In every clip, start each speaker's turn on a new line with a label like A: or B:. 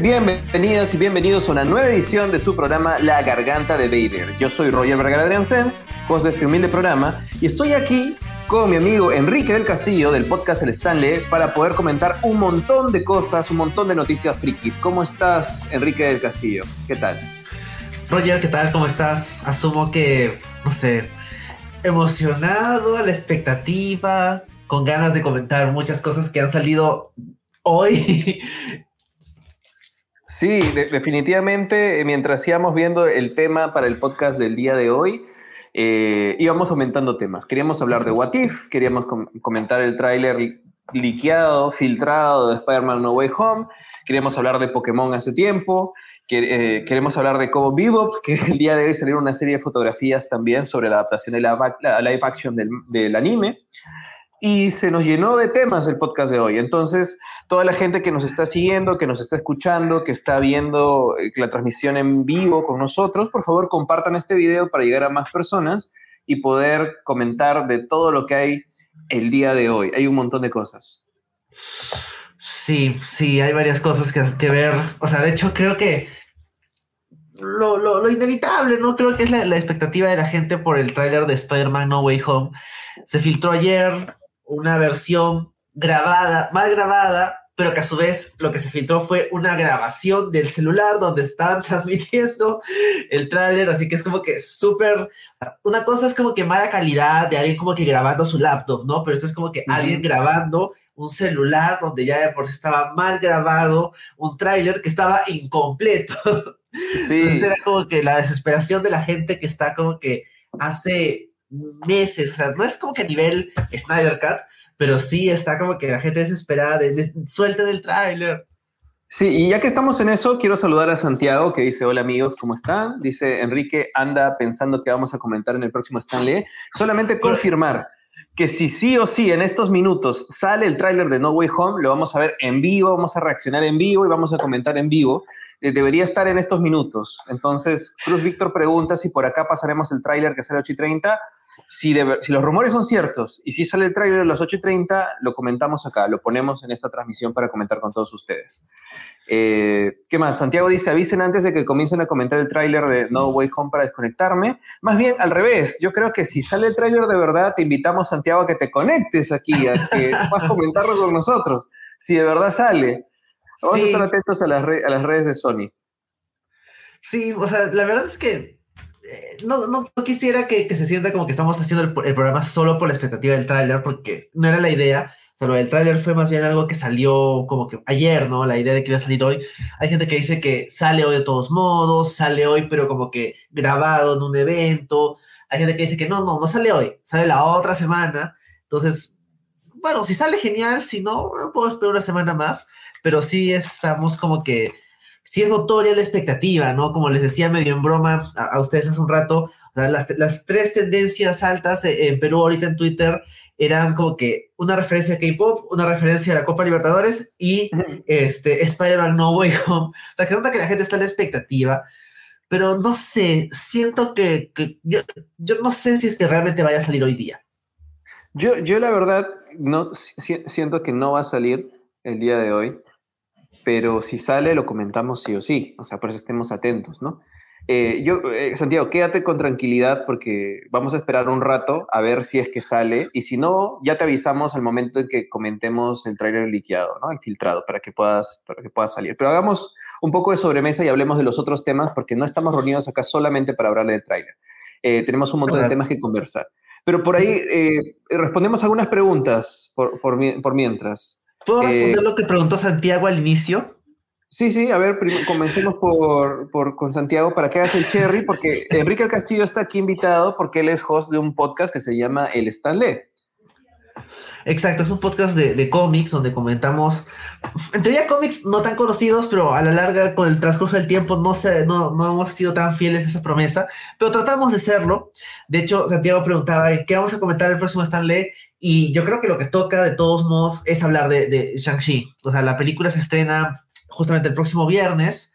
A: Bienvenidas y bienvenidos a una nueva edición de su programa La Garganta de Vader. Yo soy Roger Vergara Adriansen, host de este humilde programa, y estoy aquí con mi amigo Enrique del Castillo del podcast El Stanley para poder comentar un montón de cosas, un montón de noticias frikis. ¿Cómo estás, Enrique del Castillo? ¿Qué tal?
B: Roger, ¿qué tal? ¿Cómo estás? Asumo que, no sé, emocionado, a la expectativa, con ganas de comentar muchas cosas que han salido hoy.
A: Sí, de- definitivamente, mientras íbamos viendo el tema para el podcast del día de hoy, eh, íbamos aumentando temas. Queríamos hablar de What If, queríamos com- comentar el tráiler liqueado, filtrado de Spider-Man No Way Home, queríamos hablar de Pokémon hace tiempo, que- eh, queremos hablar de Cobo Bebop, que el día de hoy salieron una serie de fotografías también sobre la adaptación de la, la live action del, del anime. Y se nos llenó de temas el podcast de hoy. Entonces, toda la gente que nos está siguiendo, que nos está escuchando, que está viendo eh, la transmisión en vivo con nosotros, por favor compartan este video para llegar a más personas y poder comentar de todo lo que hay el día de hoy. Hay un montón de cosas.
B: Sí, sí, hay varias cosas que, que ver. O sea, de hecho, creo que lo, lo- lo inevitable, ¿no? Creo que es la, la expectativa de la gente por el tráiler de Spider-Man No Way Home. Se filtró ayer una versión grabada, mal grabada, pero que a su vez lo que se filtró fue una grabación del celular donde estaban transmitiendo el tráiler, así que es como que súper... Una cosa es como que mala calidad de alguien como que grabando su laptop, ¿no? Pero esto es como que alguien grabando un celular donde ya de por sí estaba mal grabado, un tráiler que estaba incompleto.
A: Sí,
B: Entonces era como que la desesperación de la gente que está como que hace meses, o sea, no es como que a nivel Snyder Cut, pero sí está como que la gente desesperada de, de suelten el tráiler.
A: Sí, y ya que estamos en eso, quiero saludar a Santiago que dice, hola amigos, ¿cómo están? Dice, Enrique anda pensando que vamos a comentar en el próximo Stanley. Solamente confirmar que si sí o sí en estos minutos sale el tráiler de No Way Home, lo vamos a ver en vivo, vamos a reaccionar en vivo y vamos a comentar en vivo. Eh, debería estar en estos minutos. Entonces, Cruz Víctor pregunta si por acá pasaremos el tráiler que sale a 8 y 30. Si, de ver- si los rumores son ciertos y si sale el tráiler a las 8 y 30, lo comentamos acá, lo ponemos en esta transmisión para comentar con todos ustedes. Eh, ¿Qué más? Santiago dice, avisen antes de que comiencen a comentar el tráiler de No Way Home para desconectarme. Más bien, al revés, yo creo que si sale el tráiler de verdad, te invitamos, Santiago, a que te conectes aquí, a que puedas comentarlo con nosotros, si de verdad sale. Vamos a estar atentos a las, a las redes de Sony.
B: Sí, o sea, la verdad es que no, no, no quisiera que, que se sienta como que estamos haciendo el, el programa solo por la expectativa del tráiler, porque no era la idea. O sea, lo del tráiler fue más bien algo que salió como que ayer, ¿no? La idea de que iba a salir hoy. Hay gente que dice que sale hoy de todos modos, sale hoy pero como que grabado en un evento. Hay gente que dice que no, no, no sale hoy, sale la otra semana. Entonces, bueno, si sale genial, si no, puedo esperar una semana más, pero sí estamos como que sí es notoria la expectativa, ¿no? Como les decía medio en broma a, a ustedes hace un rato, las, las tres tendencias altas eh, en Perú ahorita en Twitter eran como que una referencia a K-pop, una referencia a la Copa Libertadores y este, Spider-Man No Way Home. O sea, que nota que la gente está en la expectativa, pero no sé, siento que, que yo, yo no sé si es que realmente vaya a salir hoy día.
A: Yo, yo la verdad no si- siento que no va a salir el día de hoy, pero si sale lo comentamos sí o sí, o sea, por eso estemos atentos, ¿no? Eh, yo, eh, Santiago, quédate con tranquilidad porque vamos a esperar un rato a ver si es que sale y si no, ya te avisamos al momento en que comentemos el tráiler liqueado, ¿no? El filtrado para que puedas para que puedas salir. Pero hagamos un poco de sobremesa y hablemos de los otros temas porque no estamos reunidos acá solamente para hablar del tráiler. Eh, tenemos un montón de temas que conversar. Pero por ahí respondemos algunas preguntas por, por mientras.
B: ¿Puedo
A: Eh,
B: responder lo que preguntó Santiago al inicio?
A: Sí, sí, a ver, comencemos por, por- con Santiago para que hagas el cherry, porque Enrique Castillo está aquí invitado porque él es host de un podcast que se llama El Stanley.
B: Exacto, es un podcast de, de cómics donde comentamos, en teoría cómics no tan conocidos, pero a la larga con el transcurso del tiempo no, se, no, no hemos sido tan fieles a esa promesa, pero tratamos de serlo. De hecho, Santiago preguntaba ¿en qué vamos a comentar el próximo Stanley y yo creo que lo que toca de todos modos es hablar de, de Shang-Chi. O sea, la película se estrena justamente el próximo viernes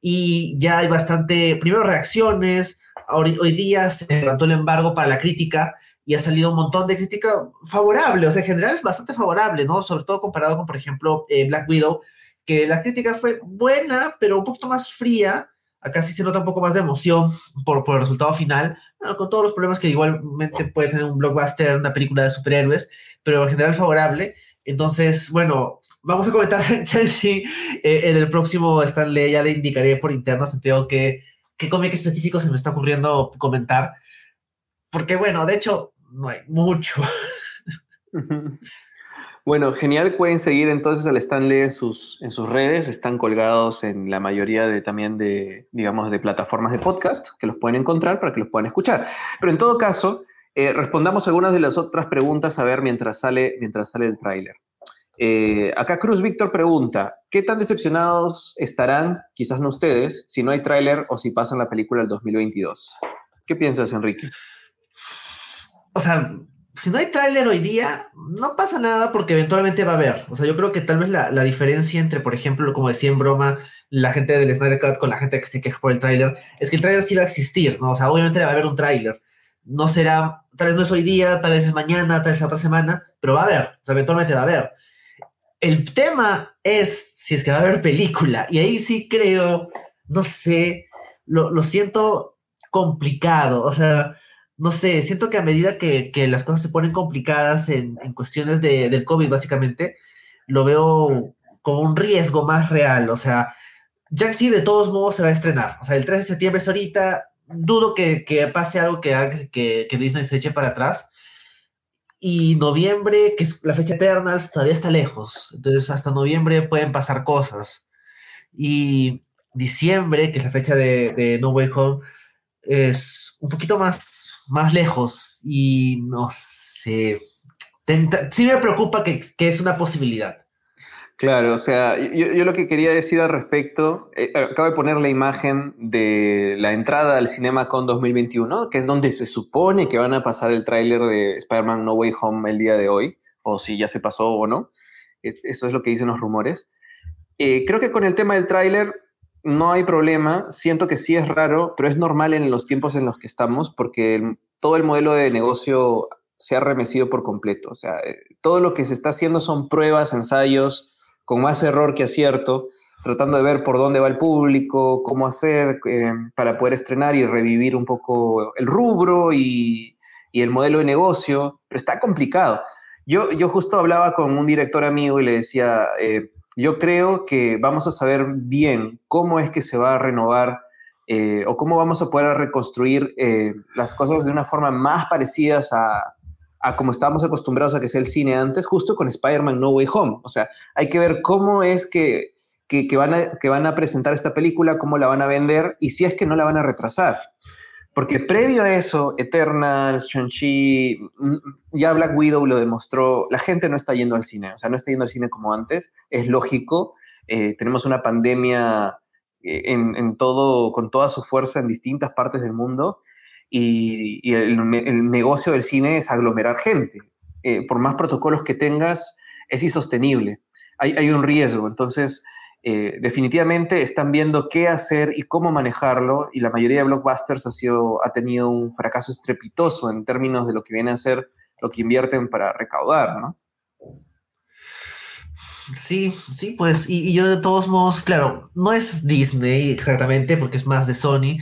B: y ya hay bastante, primero reacciones, hoy, día se levantó el embargo para la crítica y ha salido un montón de crítica favorable, o sea, en general es bastante favorable, ¿no? Sobre todo comparado con, por ejemplo, eh, Black Widow, que la crítica fue buena, pero un poquito más fría. Acá sí se nota un poco más de emoción por, por el resultado final, con todos los problemas que igualmente puede tener un blockbuster, una película de superhéroes, pero en general favorable. Entonces, bueno, vamos a comentar Chelsea eh, en el próximo Stanley, ya le indicaré por interno, sentido que qué cómic específico se me está ocurriendo comentar, porque bueno, de hecho, no hay mucho.
A: Bueno, genial. Pueden seguir entonces al Stanley en sus, en sus redes. Están colgados en la mayoría de también de, digamos, de plataformas de podcast que los pueden encontrar para que los puedan escuchar. Pero en todo caso, eh, respondamos algunas de las otras preguntas a ver mientras sale, mientras sale el tráiler. Eh, acá Cruz Víctor pregunta, ¿qué tan decepcionados estarán, quizás no ustedes, si no hay tráiler o si pasan la película el 2022? ¿Qué piensas, Enrique?
B: O sea, si no hay tráiler hoy día, no pasa nada porque eventualmente va a haber. O sea, yo creo que tal vez la, diferencia entre, por ejemplo, como decía en broma, la gente del Snyder Cut con la gente que se queja por el tráiler, es que el tráiler sí va a existir, ¿no? O sea, obviamente va a haber un tráiler. No será, tal vez no es hoy día, tal vez es mañana, tal vez la otra semana, pero va a haber. O sea, eventualmente va a haber. El tema es si es que va a haber película. Y ahí sí creo, no sé, lo, lo siento complicado. O sea, no sé, siento que a medida que, las cosas se ponen complicadas en, cuestiones de, del COVID, básicamente, lo veo como un riesgo más real. O sea, Jack sí, de todos modos, se va a estrenar. O sea, el 3 de septiembre es ahorita. Dudo que, pase algo que, que, que, Disney se eche para atrás. Y noviembre, que es la fecha Eternals, todavía está lejos. Entonces, hasta noviembre pueden pasar cosas. Y diciembre, que es la fecha de, de No Way Home, es un poquito más, más lejos y no sé, sí me preocupa que, que, es una posibilidad.
A: Claro, o sea, yo, yo lo que quería decir al respecto, eh, acabo de poner la imagen de la entrada al Cinema Con 2021, que es donde se supone que van a pasar el tráiler de Spider-Man No Way Home el día de hoy, o si ya se pasó o no. Eso es lo que dicen los rumores. Eh, creo que con el tema del tráiler no hay problema. Siento que sí es raro, pero es normal en los tiempos en los que estamos porque todo el modelo de negocio se ha remecido por completo. O sea, eh, todo lo que se está haciendo son pruebas, ensayos, con más error que acierto, tratando de ver por dónde va el público, cómo hacer eh, para poder estrenar y revivir un poco el rubro y, el modelo de negocio, pero está complicado. Yo, yo justo hablaba con un director amigo y le decía, eh, yo creo que vamos a saber bien cómo es que se va a renovar eh, o cómo vamos a poder reconstruir eh, las cosas de una forma más parecidas a, a como estábamos acostumbrados a que sea el cine antes, justo con Spider-Man No Way Home. O sea, hay que ver cómo es que, que, van que van a presentar esta película, cómo la van a vender y si es que no la van a retrasar. Porque previo a eso, Eternals, Shang-Chi, mm, ya Black Widow lo demostró, la gente no está yendo al cine, o sea, no está yendo al cine como antes, es lógico, eh, tenemos una pandemia eh, en, todo, con toda su fuerza en distintas partes del mundo y, el, negocio del cine es aglomerar gente. Eh, por más protocolos que tengas, es insostenible, hay, hay un riesgo, entonces eh, definitivamente están viendo qué hacer y cómo manejarlo y la mayoría de blockbusters ha, sido, ha tenido un fracaso estrepitoso en términos de lo que viene a ser lo que invierten para recaudar, ¿no?
B: Sí, sí, pues, y, yo de todos modos, claro, no es Disney exactamente porque es más de Sony,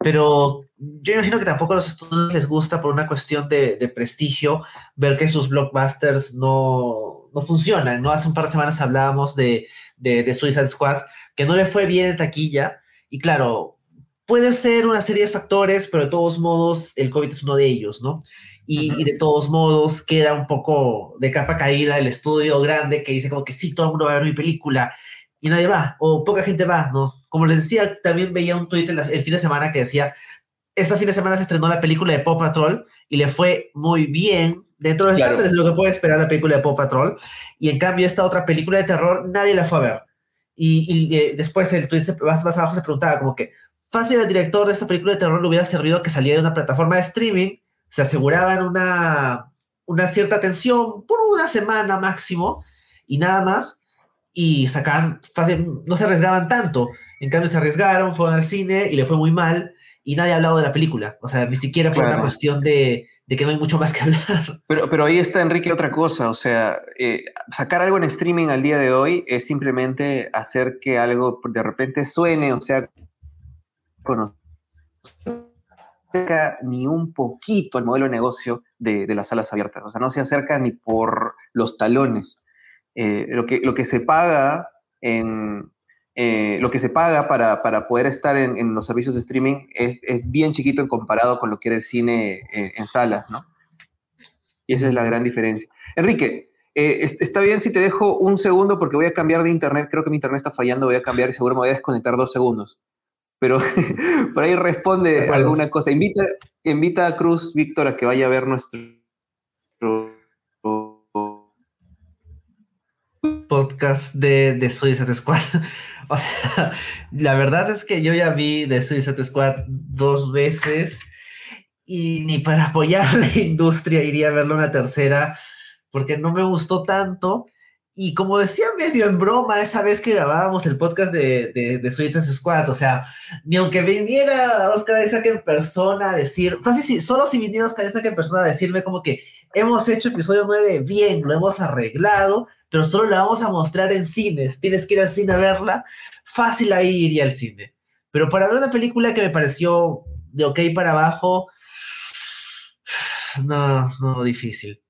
B: pero yo imagino que tampoco a los estudios les gusta por una cuestión de, de prestigio ver que sus blockbusters no, no funcionan, ¿no? Hace un par de semanas hablábamos de de, Suicide Squad, que no le fue bien en taquilla. Y claro, puede ser una serie de factores, pero de todos modos el COVID es uno de ellos, ¿no? Y, de todos modos queda un poco de capa caída el estudio grande que dice como que sí, todo el mundo va a ver mi película y nadie va, o poca gente va, ¿no? Como les decía, también veía un tweet el fin de semana que decía, este fin de semana se estrenó la película de Pop Patrol y le fue muy bien, Dentro de los estándares lo que puede esperar la película de Paw Patrol. Y en cambio, esta otra película de terror nadie la fue a ver. Y, eh, después el tweet más, más, abajo se preguntaba como que fácil el director de esta película de terror le hubiera servido que saliera de una plataforma de streaming, se aseguraban una, una cierta atención por una semana máximo y nada más, y sacaban, fácil, no se arriesgaban tanto. En cambio, se arriesgaron, fueron al cine y le fue muy mal. y nadie ha hablado de la película. O sea, ni siquiera por una cuestión de, que no hay mucho más que hablar.
A: Pero, pero ahí está, Enrique, otra cosa. O sea, eh, sacar algo en streaming al día de hoy es simplemente hacer que algo de repente suene, o sea, bueno, ni un poquito al modelo de negocio de, las salas abiertas. O sea, no se acerca ni por los talones. Eh, lo, que, lo que se paga en, eh, lo que se paga para, para poder estar en, en, los servicios de streaming es, es, bien chiquito en comparado con lo que era el cine en, en salas, ¿no? Y esa es la gran diferencia. Enrique, eh, está bien si te dejo un segundo porque voy a cambiar de internet. Creo que mi internet está fallando, voy a cambiar y seguro me voy a desconectar dos segundos. Pero por ahí responde alguna cosa. Invita, invita a Cruz Víctor a que vaya a ver nuestro
B: podcast de, de Suicide Squad. la verdad es que yo ya vi de Suicide Squad dos veces y ni para apoyar la industria iría a verlo una tercera porque no me gustó tanto. Y como decía medio en broma esa vez que grabábamos el podcast de, de, de Suicide Squad, o sea, ni aunque viniera Oscar Isaac en persona a decir, fácil, si, solo si viniera Oscar Isaac en persona a decirme como que hemos hecho episodio 9 bien, lo hemos arreglado, pero solo la vamos a mostrar en cines. Tienes que ir al cine a verla. Fácil ahí iría al cine. Pero para ver una película que me pareció de ok para abajo, no, no, difícil.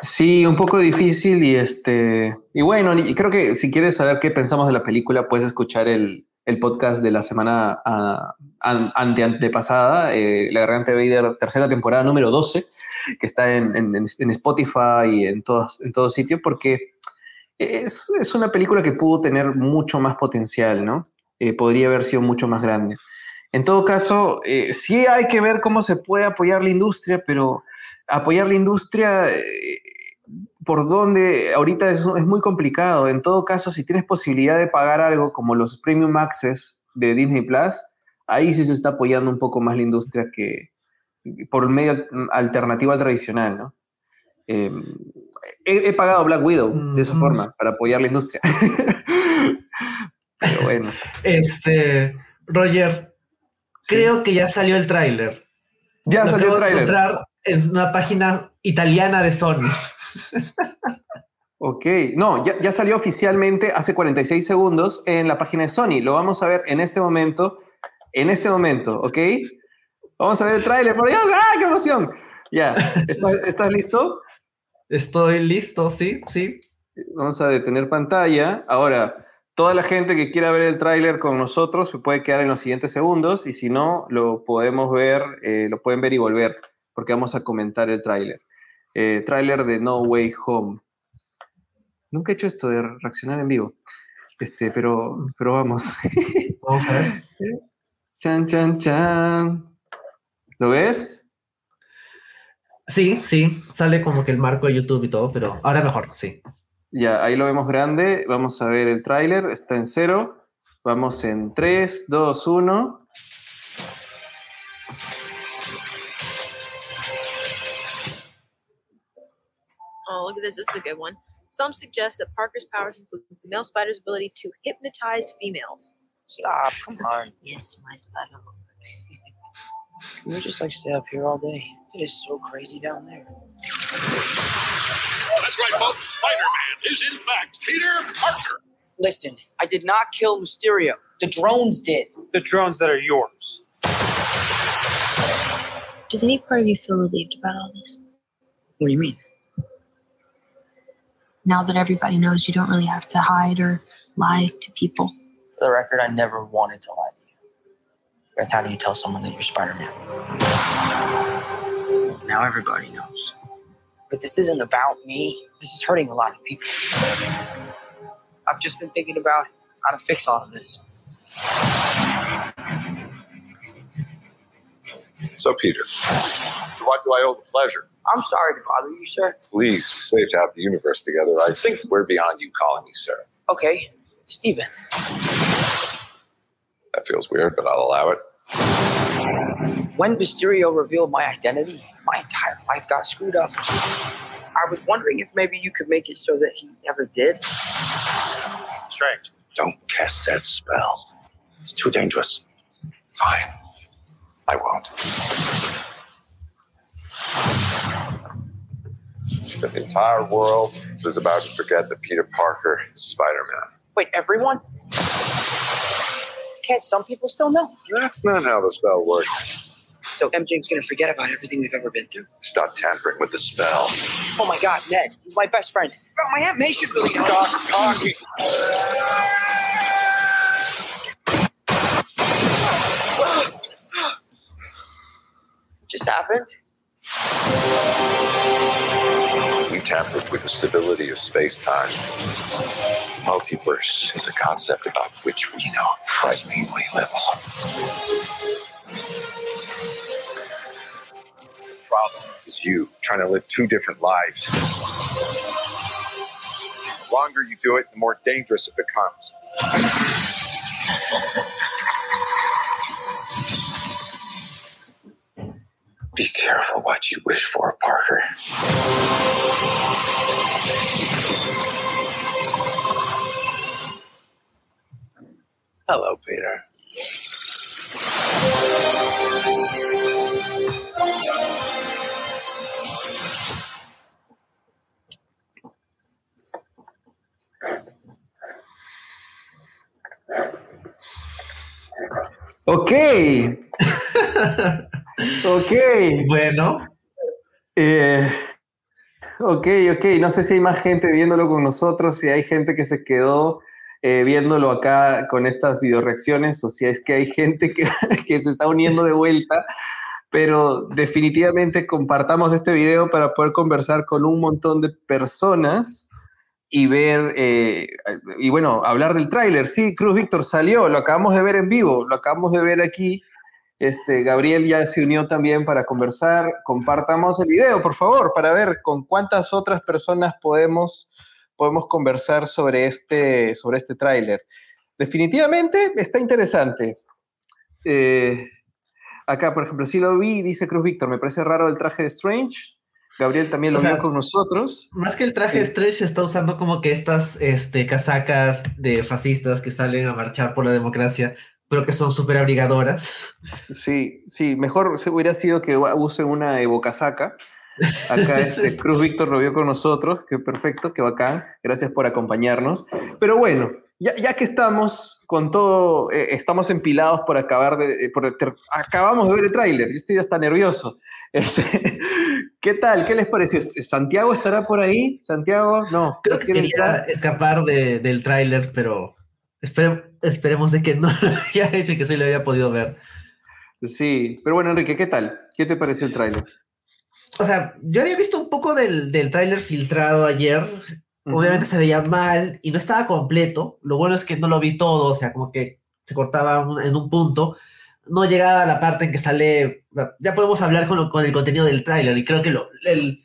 A: Sí, un poco difícil y este y bueno, y creo que si quieres saber qué pensamos de la película puedes escuchar el, el podcast de la semana uh, ante, antepasada, eh, La Garganta de Vader, tercera temporada número 12, que está en, en, Spotify y en todos, en todos sitios, porque es, es, una película que pudo tener mucho más potencial, ¿no? Eh, podría haber sido mucho más grande. En todo caso, eh, sí hay que ver cómo se puede apoyar la industria, pero apoyar la industria eh, por dónde ahorita es, es, muy complicado. En todo caso, si tienes posibilidad de pagar algo como los Premium Access de Disney Plus, ahí sí se está apoyando un poco más la industria que por medio alternativo al tradicional, ¿no? Eh, he, he, pagado Black Widow mm, de esa forma para apoyar la industria. Pero bueno.
B: Este, Roger, sí. creo que ya salió el tráiler.
A: Ya Lo salió el tráiler.
B: encontrar en una página italiana de Sony.
A: Ok, no, ya, ya, salió oficialmente hace 46 segundos en la página de Sony. Lo vamos a ver en este momento, en este momento, ¿ok? Vamos a ver el tráiler, por Dios, ¡ah, qué emoción! Ya, ¿estás, ¿estás listo?
B: Estoy listo, sí, sí.
A: Vamos a detener pantalla. Ahora, toda la gente que quiera ver el tráiler con nosotros se puede quedar en los siguientes segundos y si no, lo podemos ver, eh, lo pueden ver y volver, porque vamos a comentar el tráiler. Eh, tráiler de No Way Home. Nunca he hecho esto de reaccionar en vivo, este, pero, pero vamos.
B: Vamos a ver.
A: Chan, chan, chan. ¿Lo ves?
B: Sí, sí, sale como que el marco de YouTube y todo, pero ahora mejor, sí.
A: Ya, ahí lo vemos grande. Vamos a ver el tráiler. Está en cero. Vamos en 3, 2, 1.
C: Look at this. This is a good one. Some suggest that Parker's powers include the male spider's ability to hypnotize females.
D: Stop, come on.
C: Yes, my spider.
D: Can we just like stay up here all day? It is so crazy down there.
E: Oh, that's right, folks. Spider-Man is in fact Peter Parker.
D: Listen, I did not kill Mysterio. The drones did.
F: The drones that are yours.
C: Does any part of you feel relieved about all this?
D: What do you mean?
C: Now that everybody knows you don't really have to hide or lie to people.
D: For the record, I never wanted to lie to you. But how do you tell someone that you're Spider Man? Now everybody knows. But this isn't about me. This is hurting a lot of people. I've just been thinking about how to fix all of this.
E: So, Peter, to what do I owe the pleasure?
D: I'm sorry to bother you, sir.
E: Please, we saved to have the universe together. I think we're beyond you calling me sir.
D: Okay, Stephen.
E: That feels weird, but I'll allow it.
D: When Mysterio revealed my identity, my entire life got screwed up. I was wondering if maybe you could make it so that he never did.
E: Strange. Don't cast that spell. It's too dangerous. Fine. I won't. But the entire world is about to forget that Peter Parker is Spider Man.
D: Wait, everyone? Can't some people still know?
E: That's not how the spell works.
D: So MJ's gonna forget about everything we've ever been through.
E: Stop tampering with the spell.
D: Oh my god, Ned, he's my best friend. Oh, my Aunt May should really
E: Stop talking.
D: Just happened.
E: We tampered with the stability of space time. Multiverse is a concept about which we know frighteningly little. The problem is you trying to live two different lives. The longer you do it, the more dangerous it becomes. Be careful what you wish for, Parker. Hello, Peter.
A: Ok. ok.
B: Bueno,
A: Eh, ok, ok. No sé si hay más gente viéndolo con nosotros, si hay gente que se quedó eh, viéndolo acá con estas videoreacciones o si es que hay gente que, que se está uniendo de vuelta. Pero definitivamente compartamos este video para poder conversar con un montón de personas y ver, eh, y bueno, hablar del tráiler. Sí, Cruz Víctor salió, lo acabamos de ver en vivo, lo acabamos de ver aquí. Este, Gabriel ya se unió también para conversar. Compartamos el video, por favor, para ver con cuántas otras personas podemos, podemos conversar sobre este, sobre este tráiler. Definitivamente está interesante. Eh, acá, por ejemplo, sí lo vi, dice Cruz Víctor, me parece raro el traje de Strange. Gabriel también lo
B: O sea,
A: vio con nosotros.
B: más que el traje
A: Sí.
B: de Stretch está usando como que estas este, casacas de fascistas que salen a marchar por la democracia, pero que son súper abrigadoras.
A: Sí, sí, mejor hubiera sido que use una evocasaca. Acá este Cruz Víctor lo vio con nosotros, que perfecto, que bacán. Gracias por acompañarnos. Pero bueno, ya, ya que estamos con todo, eh, estamos empilados por acabar de, eh, por ter- acabamos de ver el tráiler. Yo estoy hasta nervioso. Este, ¿Qué tal? ¿Qué les pareció? ¿Santiago estará por ahí? ¿Santiago? No.
B: Creo
A: ¿no
B: que quería escapar de- del tráiler, pero espere- esperemos de que no lo haya hecho y que sí lo haya podido ver.
A: Sí, pero bueno, Enrique, ¿qué tal? ¿Qué te pareció el tráiler?
B: O sea, yo había visto un poco del, del tráiler filtrado ayer. Obviamente se veía mal y no estaba completo. Lo bueno es que no lo vi todo, o sea, como que se cortaba un- en un punto. No llegaba a la parte en que sale. ya podemos hablar con, lo- con el contenido del tráiler y creo que lo- el,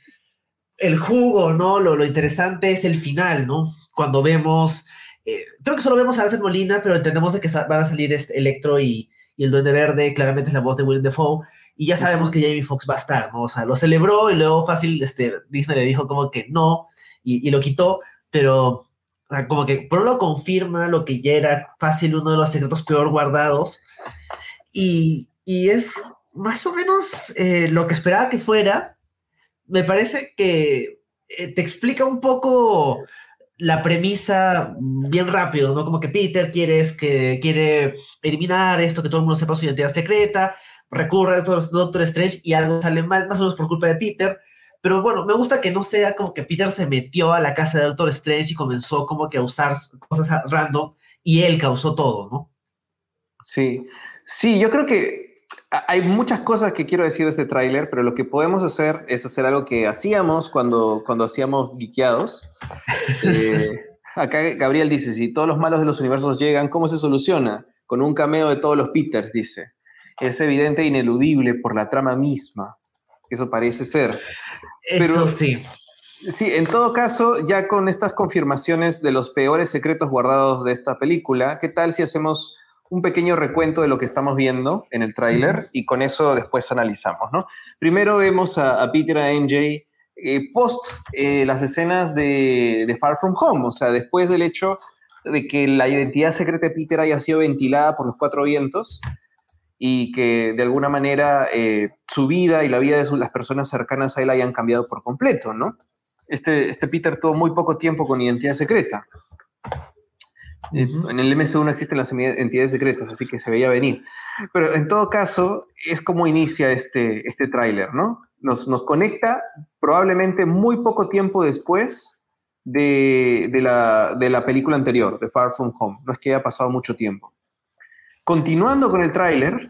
B: el jugo, ¿no? Lo, lo interesante es el final, ¿no? Cuando vemos. Eh, creo que solo vemos a Alfred Molina, pero entendemos de que van a salir este Electro y, y el Duende Verde. Claramente es la voz de Willem Dafoe. Y ya sabemos que Jamie Foxx va a estar, ¿no? O sea, lo celebró y luego fácil, este, Disney le dijo como que no y, y lo quitó, pero como que por un lado confirma lo que ya era fácil uno de los secretos peor guardados y, y es más o menos eh, lo que esperaba que fuera. Me parece que eh, te explica un poco la premisa bien rápido, ¿no? Como que Peter quiere, es que, quiere eliminar esto, que todo el mundo sepa su identidad secreta, recurre al Doctor, Strange y algo sale mal, más o menos por culpa de Peter. Pero bueno, me gusta que no sea como que Peter se metió a la casa de Doctor Strange y comenzó como que a usar cosas a- random y él causó todo, ¿no?
A: Sí, sí, yo creo que a- hay muchas cosas que quiero decir de este tráiler, pero lo que podemos hacer es hacer algo que hacíamos cuando, cuando hacíamos geekeados. Eh, acá Gabriel dice, si todos los malos de los universos llegan, ¿cómo se soluciona? Con un cameo de todos los Peters, dice. Es evidente e ineludible por la trama misma. Eso parece ser.
B: Eso
A: Pero-
B: sí.
A: Sí, en todo caso, ya con estas confirmaciones de los peores secretos guardados de esta película, ¿qué tal si hacemos un pequeño recuento de lo que estamos viendo en el tráiler y con eso después analizamos, ¿no? Primero vemos a, a Peter, a MJ, eh, post eh, las escenas de, de Far From Home, o sea, después del hecho de que la identidad secreta de Peter haya sido ventilada por los cuatro vientos y que de alguna manera eh, su vida y la vida de las personas cercanas a él hayan cambiado por completo, ¿no? Este, este Peter tuvo muy poco tiempo con identidad secreta. En el MCU no existen las entidades secretas, así que se veía venir. Pero en todo caso, es como inicia este, este tráiler, ¿no? Nos, nos conecta probablemente muy poco tiempo después de, de la, de la película anterior, de Far From Home. No es que haya pasado mucho tiempo. Continuando con el tráiler,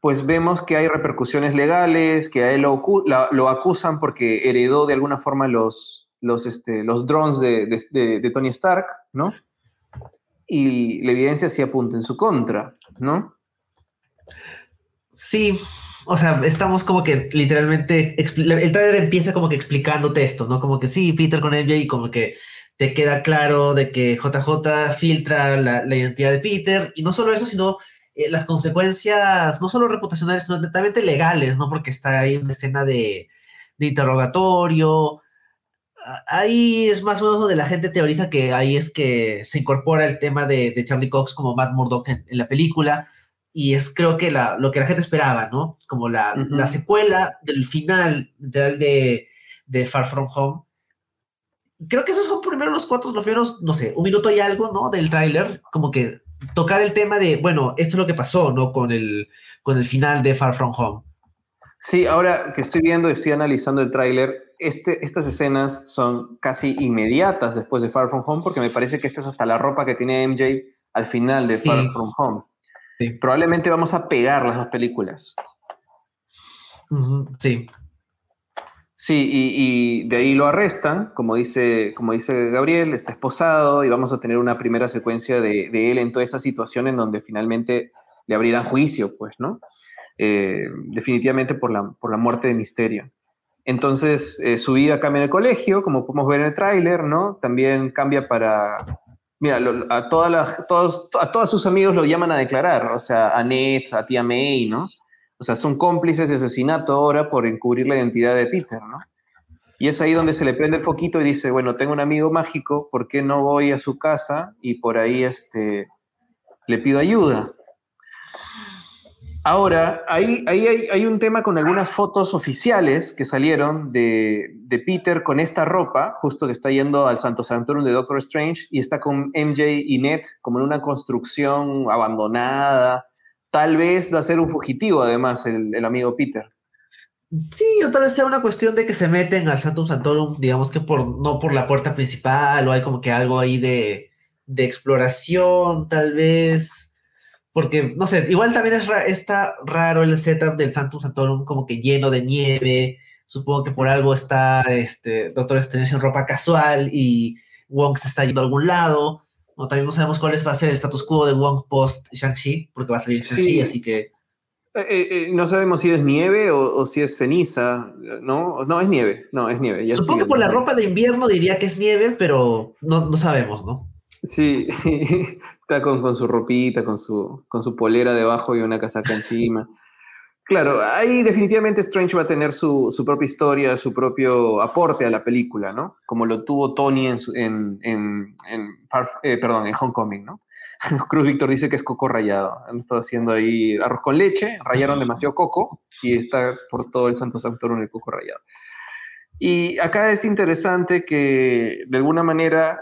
A: pues vemos que hay repercusiones legales, que a él lo, acusan porque heredó de alguna forma los, los, este, los drones de- de- de Tony Stark, ¿no? Y la evidencia sí apunta en su contra, ¿no?
B: Sí, o sea, estamos como que literalmente, el trailer empieza como que explicándote esto, ¿no? Como que sí, Peter con MJ y como que te queda claro de que JJ filtra la, la identidad de Peter y no solo eso, sino eh, las consecuencias, no solo reputacionales, sino netamente legales, ¿no? Porque está ahí una escena de, de interrogatorio. Ah, Ahí es más o menos donde la gente teoriza que ahí es que se incorpora el tema de, de Charlie Cox como Matt Murdock en- en la película y es creo que la, lo que la gente esperaba, ¿no? Como la, la secuela del final de, de Far From Home. Creo que esos son primero los cuatro, los primeros, no sé, un minuto y algo, ¿no? Del tráiler, como que tocar el tema de, bueno, esto es lo que pasó, ¿no? Con el, con el final de Far From Home.
A: Sí, ahora que estoy viendo, estoy analizando el tráiler, este, estas escenas son casi inmediatas después de Far From Home, porque me parece que esta es hasta la ropa que tiene MJ al final de
B: Sí.
A: Far From Home.
B: Sí.
A: Probablemente vamos a pegar las dos películas.
B: Sí.
A: Sí, y, y de ahí lo arrestan, como dice, como dice Gabriel, está esposado y vamos a tener una primera secuencia de, de él en toda esa situación en donde finalmente le abrirán juicio, pues, ¿no? Eh, definitivamente por la, por la muerte de Misterio. Entonces, eh, su vida cambia en el colegio, como podemos ver en el tráiler, ¿no? También cambia para... Mira, a, todas las, todos, a todos sus amigos lo llaman a declarar, o sea, a Ned, a tía May, ¿no? O sea, son cómplices de asesinato ahora por encubrir la identidad de Peter, ¿no? Y es ahí donde se le prende el foquito y dice, bueno, tengo un amigo mágico, ¿por qué no voy a su casa y por ahí este, le pido ayuda? Ahora, ahí, ahí hay, hay un tema con algunas fotos oficiales que salieron de, de Peter con esta ropa, justo que está yendo al Santo Santorum de Doctor Strange, y está con MJ y Ned como en una construcción abandonada. Tal vez va a ser un fugitivo, además, el, amigo Peter.
B: Sí, o tal vez sea una cuestión de que se meten al Santum Santorum, digamos que por, no por la puerta principal, o hay como que algo ahí de, de exploración, tal vez. Porque, no sé, igual también es ra- está raro el setup del Santum Santorum como que lleno de nieve. Supongo que por algo está este Doctor Strange en ropa casual y Wong se está yendo a algún lado. O también no sabemos cuál es- va a ser el status quo de Wong post Shang-Chi, porque va a salir Shang-Chi,
A: Sí.
B: así que.
A: Eh, eh, eh, no sabemos si es nieve o, o si es ceniza, ¿no? No, es nieve, no, es nieve. ya
B: Supongo que por la ropa de invierno diría que es nieve, pero no, no sabemos, ¿no?
A: Sí, está con, con su ropita, con su, con su polera debajo y una casaca encima. Claro, ahí definitivamente Strange va a tener su, su propia historia, su propio aporte a la película, ¿no? Como lo tuvo Tony en, su- en, en, en Far- eh, perdón, en Homecoming, ¿no? Cruz Víctor dice que es coco rallado. Han estado haciendo ahí arroz con leche, rayaron demasiado coco y está por todo el Santo Santorum el coco rallado. Y acá es interesante que de alguna manera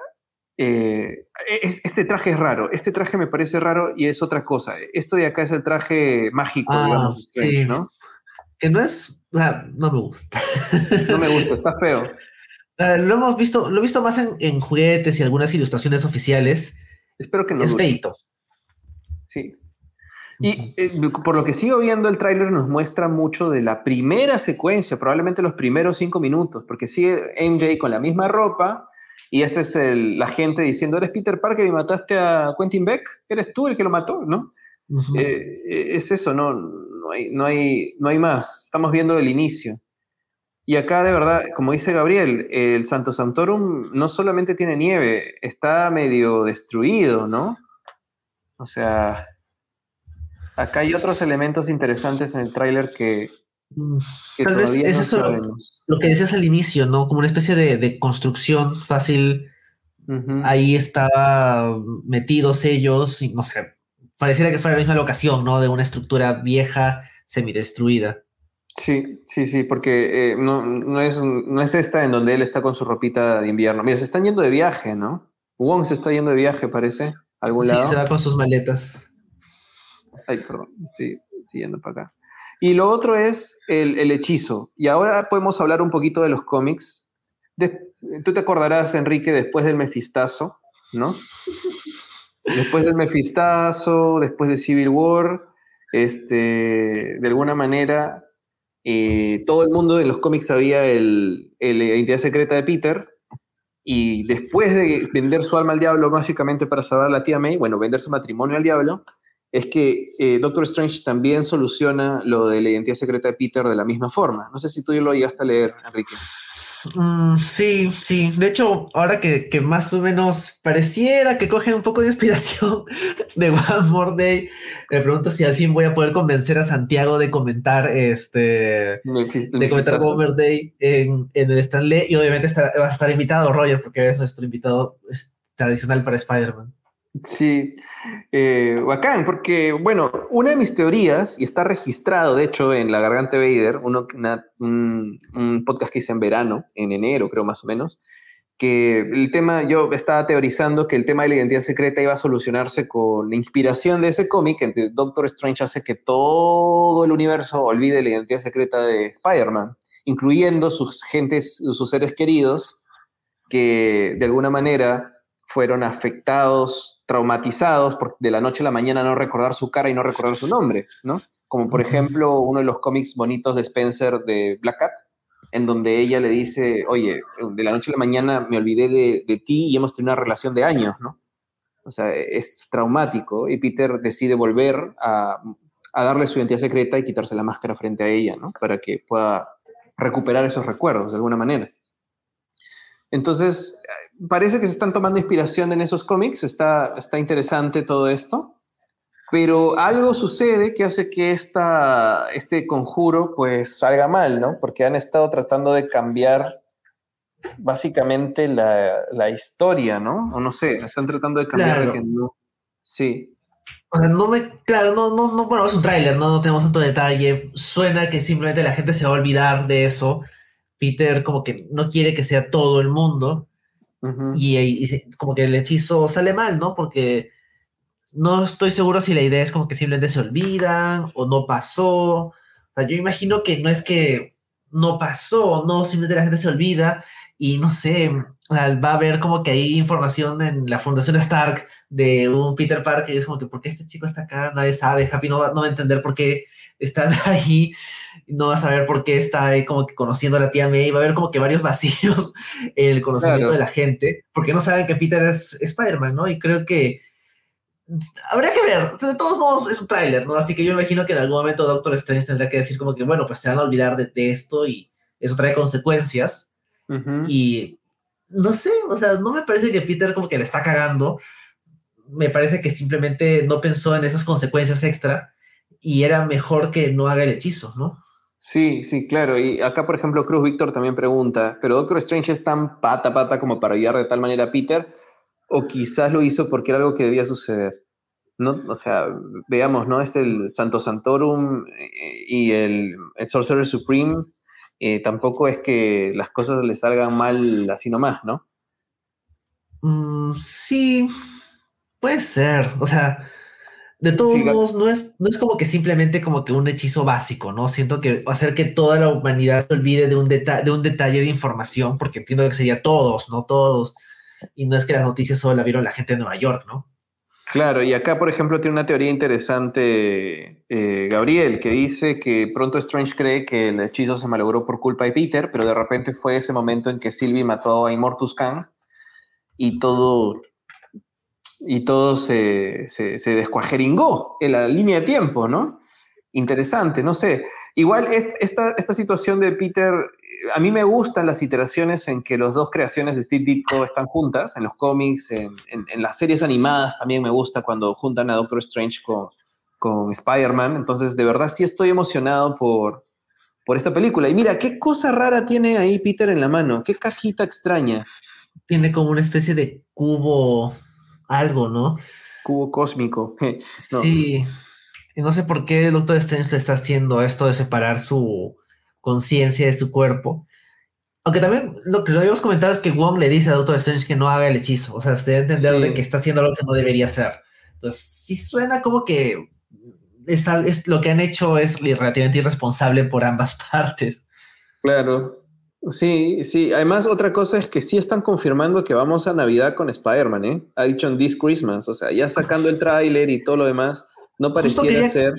A: eh, es- este traje es raro. Este traje me parece raro y es otra cosa. Esto de acá es el traje mágico,
B: Ah,
A: digamos, Strange,
B: sí.
A: ¿no?
B: Que no es. o sea, no me gusta.
A: No me gusta, está feo.
B: Ah, lo hemos visto, lo he visto más en, en juguetes y algunas ilustraciones oficiales.
A: Espero que no
B: es
A: dure.
B: feito.
A: Sí. Y eh, por lo que sigo viendo, el tráiler nos muestra mucho de la primera secuencia, probablemente los primeros cinco minutos, porque sigue MJ con la misma ropa y este es el, la gente diciendo, eres Peter Parker y mataste a Quentin Beck, eres tú el que lo mató, ¿no? Eh, eh, es eso, no, no, hay, no, hay, no hay más. Estamos viendo el inicio. Y acá, de verdad, como dice Gabriel, el Santo Santorum no solamente tiene nieve, está medio destruido, ¿no? O sea, acá hay otros elementos interesantes en el tráiler que
B: Tal vez es
A: no
B: eso lo-
A: sabemos.
B: Lo que decías al inicio, ¿no? Como una especie de, de construcción fácil. Ahí estaba metidos ellos y no sé. pareciera que fuera la misma locación, ¿no? De una estructura vieja, semidestruida.
A: Sí, sí, sí, porque eh, no, no, es, no es esta en donde él está con su ropita de invierno. Mira, se están yendo de viaje, ¿no? Wong se está yendo de viaje, parece, algún lado.
B: Sí, se va con sus maletas.
A: Ay, perdón, estoy, estoy yendo para acá. Y lo otro es el, el, hechizo. Y ahora podemos hablar un poquito de los cómics. Tú te acordarás, Enrique, después del Mefistazo, ¿no? después del Mefistazo, después de Civil War, este, de alguna manera, eh, todo el mundo de los cómics sabía el, la identidad secreta de Peter. Y después de vender su alma al diablo, básicamente para salvar a la tía May, bueno, vender su matrimonio al diablo, es que eh, Doctor Strange también soluciona lo de la identidad secreta de Peter de la misma forma. No sé si tú lo llegaste a leer, Enrique.
B: Mm, sí, sí. De hecho, ahora que, que, más o menos pareciera que cogen un poco de inspiración de One More Day, me pregunto si al fin voy a poder convencer a Santiago de comentar este de comentar One More Day en, en, el Stanley. Y obviamente estará, vas a estar invitado, Roger, porque es nuestro invitado tradicional para Spider-Man.
A: Sí, eh, bacán, porque, bueno, una de mis teorías, y está registrado, de hecho, en La Garganta Vader, uno, un, podcast que hice en verano, en enero, creo más o menos, que el tema, yo estaba teorizando que el tema de la identidad secreta iba a solucionarse con la inspiración de ese cómic, que Doctor Strange hace que todo el universo olvide la identidad secreta de Spider-Man, incluyendo sus gentes, sus seres queridos, que de alguna manera fueron afectados, traumatizados por de la noche a la mañana no recordar su cara y no recordar su nombre, ¿no? Como por ejemplo uno de los cómics bonitos de Spencer de Black Cat, en donde ella le dice, oye, de la noche a la mañana me olvidé de, de ti y hemos tenido una relación de años, ¿no? O sea, es traumático y Peter decide volver a, a darle su identidad secreta y quitarse la máscara frente a ella, ¿no? Para que pueda recuperar esos recuerdos de alguna manera. Entonces, parece que se están tomando inspiración en esos cómics, está, está interesante todo esto, pero algo sucede que hace que esta, este conjuro pues salga mal, ¿no? Porque han estado tratando de cambiar básicamente la, la historia, ¿no? O no sé, están tratando de cambiar
B: Claro.
A: de que no. Sí,
B: O sea, no me, claro, no, no, no, bueno, es un tráiler, no, no tenemos tanto detalle. Suena que simplemente la gente se va a olvidar de eso. Peter como que no quiere que sea todo el mundo y, y se- como que el hechizo sale mal, ¿no? Porque no estoy seguro si la idea es como que simplemente se olvidan o no pasó. O sea, yo imagino que no es que no pasó, no, simplemente la gente se olvida y no sé, va a haber como que hay información en la Fundación Stark de un Peter Parker y es como que, ¿por qué este chico está acá? Nadie sabe, Happy no va, no va a entender por qué están ahí, no va a saber por qué está ahí como que conociendo a la tía May, va a haber como que varios vacíos en el conocimiento
A: Claro.
B: de la gente, porque no saben que Peter es Spider-Man, ¿no? Y creo que habría que ver, de todos modos es un tráiler, ¿no? Así que yo imagino que en algún momento Doctor Strange tendrá que decir como que, bueno, pues se van a olvidar de, de esto y eso trae consecuencias.
A: Ujú.
B: Y no sé, o sea, no me parece que Peter como que le está cagando. Me parece que simplemente no pensó en esas consecuencias extra y era mejor que no haga el hechizo, ¿no?
A: Sí, sí, claro. Y acá, por ejemplo, Cruz Víctor también pregunta, ¿pero Doctor Strange es tan pata pata como para ayudar de tal manera a Peter? ¿O quizás lo hizo porque era algo que debía suceder? No, o sea, veamos, ¿no? Es el Santo Santorum eh, y el, el Sorcerer Supreme. Eh, tampoco es que las cosas le salgan mal así nomás, ¿no?
B: Mm, sí, puede ser. O sea, de todos
A: Sí,
B: modos, no es, no es como que simplemente como que un hechizo básico, ¿no? Siento que hacer que toda la humanidad se olvide de un, deta- de un detalle de información, porque entiendo que sería todos, ¿no? Todos. Y no es que las noticias solo la vieron la gente de Nueva York, ¿no?
A: Claro, y acá, por ejemplo, tiene una teoría interesante, eh, Gabriel, que dice que pronto Strange cree que el hechizo se malogró por culpa de Peter, pero de repente fue ese momento en que Sylvie mató a Immortus Khan y todo, y todo se, se, se descuajeringó en la línea de tiempo, ¿no? Interesante, no sé. Igual es- esta, esta situación de Peter, a mí me gustan las iteraciones en que las dos creaciones de Steve Ditko están juntas, en los cómics, en, en- en las series animadas también me gusta cuando juntan a Doctor Strange con, con Spider-Man. Entonces, de verdad sí estoy emocionado por, por esta película. Y mira, qué cosa rara tiene ahí Peter en la mano, qué cajita extraña.
B: Tiene como una especie de cubo, algo, ¿no?
A: Cubo cósmico. No.
B: Sí. Y no sé por qué el Doctor Strange le está haciendo esto de separar su conciencia de su cuerpo. Aunque también lo que lo habíamos comentado es que Wong le dice a Doctor Strange que no haga el hechizo. O sea, se debe entender
A: Sí.
B: de que está haciendo algo que no debería hacer. Entonces, sí suena como que es- lo que han hecho es relativamente irresponsable por ambas partes.
A: Claro. Sí, sí. Además, otra cosa es que sí están confirmando que vamos a Navidad con Spider-Man, ¿eh? Ha dicho en This Christmas. O sea, ya sacando el tráiler y todo lo demás, no pareciera
B: quería-
A: ser.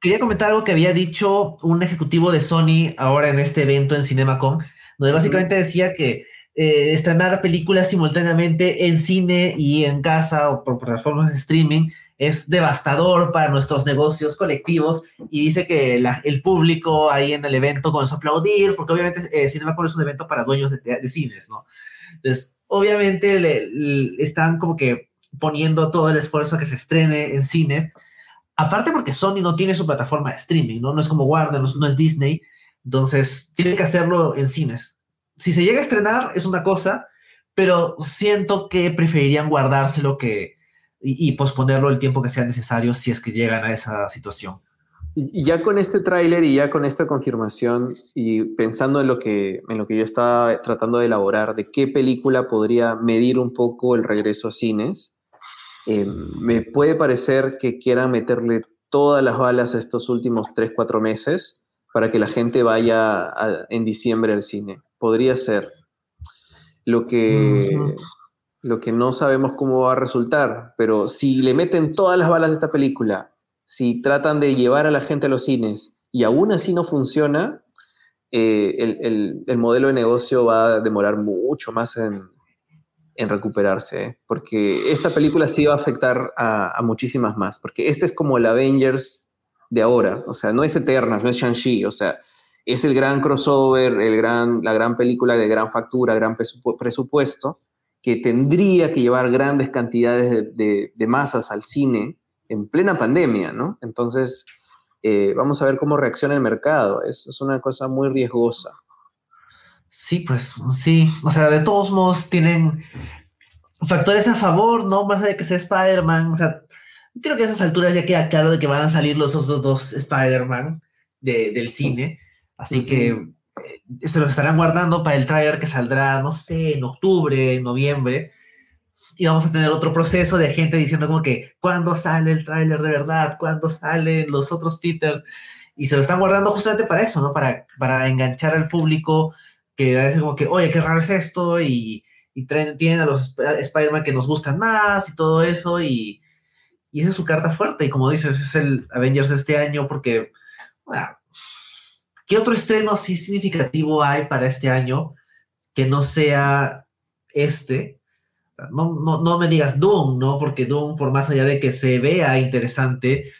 B: Quería comentar algo que había dicho un ejecutivo de Sony ahora en este evento en CinemaCon, donde básicamente decía que eh, estrenar películas simultáneamente en cine y en casa o por plataformas de streaming es devastador para nuestros negocios colectivos y dice que la- el público ahí en el evento comenzó a aplaudir porque obviamente eh, CinemaCon es un evento para dueños de, de- de cines, ¿no? Entonces, obviamente le- le- están como que poniendo todo el esfuerzo a que se estrene en cine Aparte porque Sony no tiene su plataforma de streaming, ¿no? Es como Warner, no es, Disney. Entonces, tiene que hacerlo en cines. Si se llega a estrenar es una cosa, pero siento que preferirían guardárselo que, y, posponerlo el tiempo que sea necesario si es que llegan a esa situación.
A: Ya con este tráiler y ya con esta confirmación y pensando en lo que en lo que yo estaba tratando de elaborar de qué película podría medir un poco el regreso a cines, eh, me puede parecer que quieran meterle todas las balas a estos últimos 3, 4 meses para que la gente vaya a- en diciembre al cine. Podría ser. Lo que, lo que no sabemos cómo va a resultar, pero si le meten todas las balas a esta película, si tratan de llevar a la gente a los cines y aún así no funciona, eh, el, el- el modelo de negocio va a demorar mucho más en, en recuperarse, ¿eh? porque esta película sí va a afectar a, muchísimas más, porque este es como el Avengers de ahora, o sea, no es Eternals, no es Shang-Chi, o sea, es el gran crossover, el gran, la gran película de gran factura, gran presupu- presupuesto, que tendría que llevar grandes cantidades de, de- de masas al cine en plena pandemia, ¿no? Entonces, eh, vamos a ver cómo reacciona el mercado. Es, es una cosa muy riesgosa.
B: Sí, pues sí. O sea, de todos modos tienen factores a favor, ¿no? Más allá de que sea Spider-Man. O sea, creo que a esas alturas ya queda claro de que van a salir los otros dos Spider-Man de- del cine. Así que eh, se lo estarán guardando para el trailer que saldrá, no sé, en octubre, en noviembre. Y vamos a tener otro proceso de gente diciendo como que, ¿cuándo sale el tráiler de verdad? ¿Cuándo salen los otros Peters? Y se lo están guardando justamente para eso, ¿no? Para, para enganchar al público que decir como que, oye, qué raro es esto, y, y traen, tienen a los Sp- Spider-Man que nos gustan más y todo eso, y, y esa es su carta fuerte, y como dices, es el Avengers de este año, porque, bueno, ¿qué otro estreno así significativo hay para este año que no sea este? No, no, no me digas Doom, ¿no? Porque Doom, por más allá de que se vea interesante,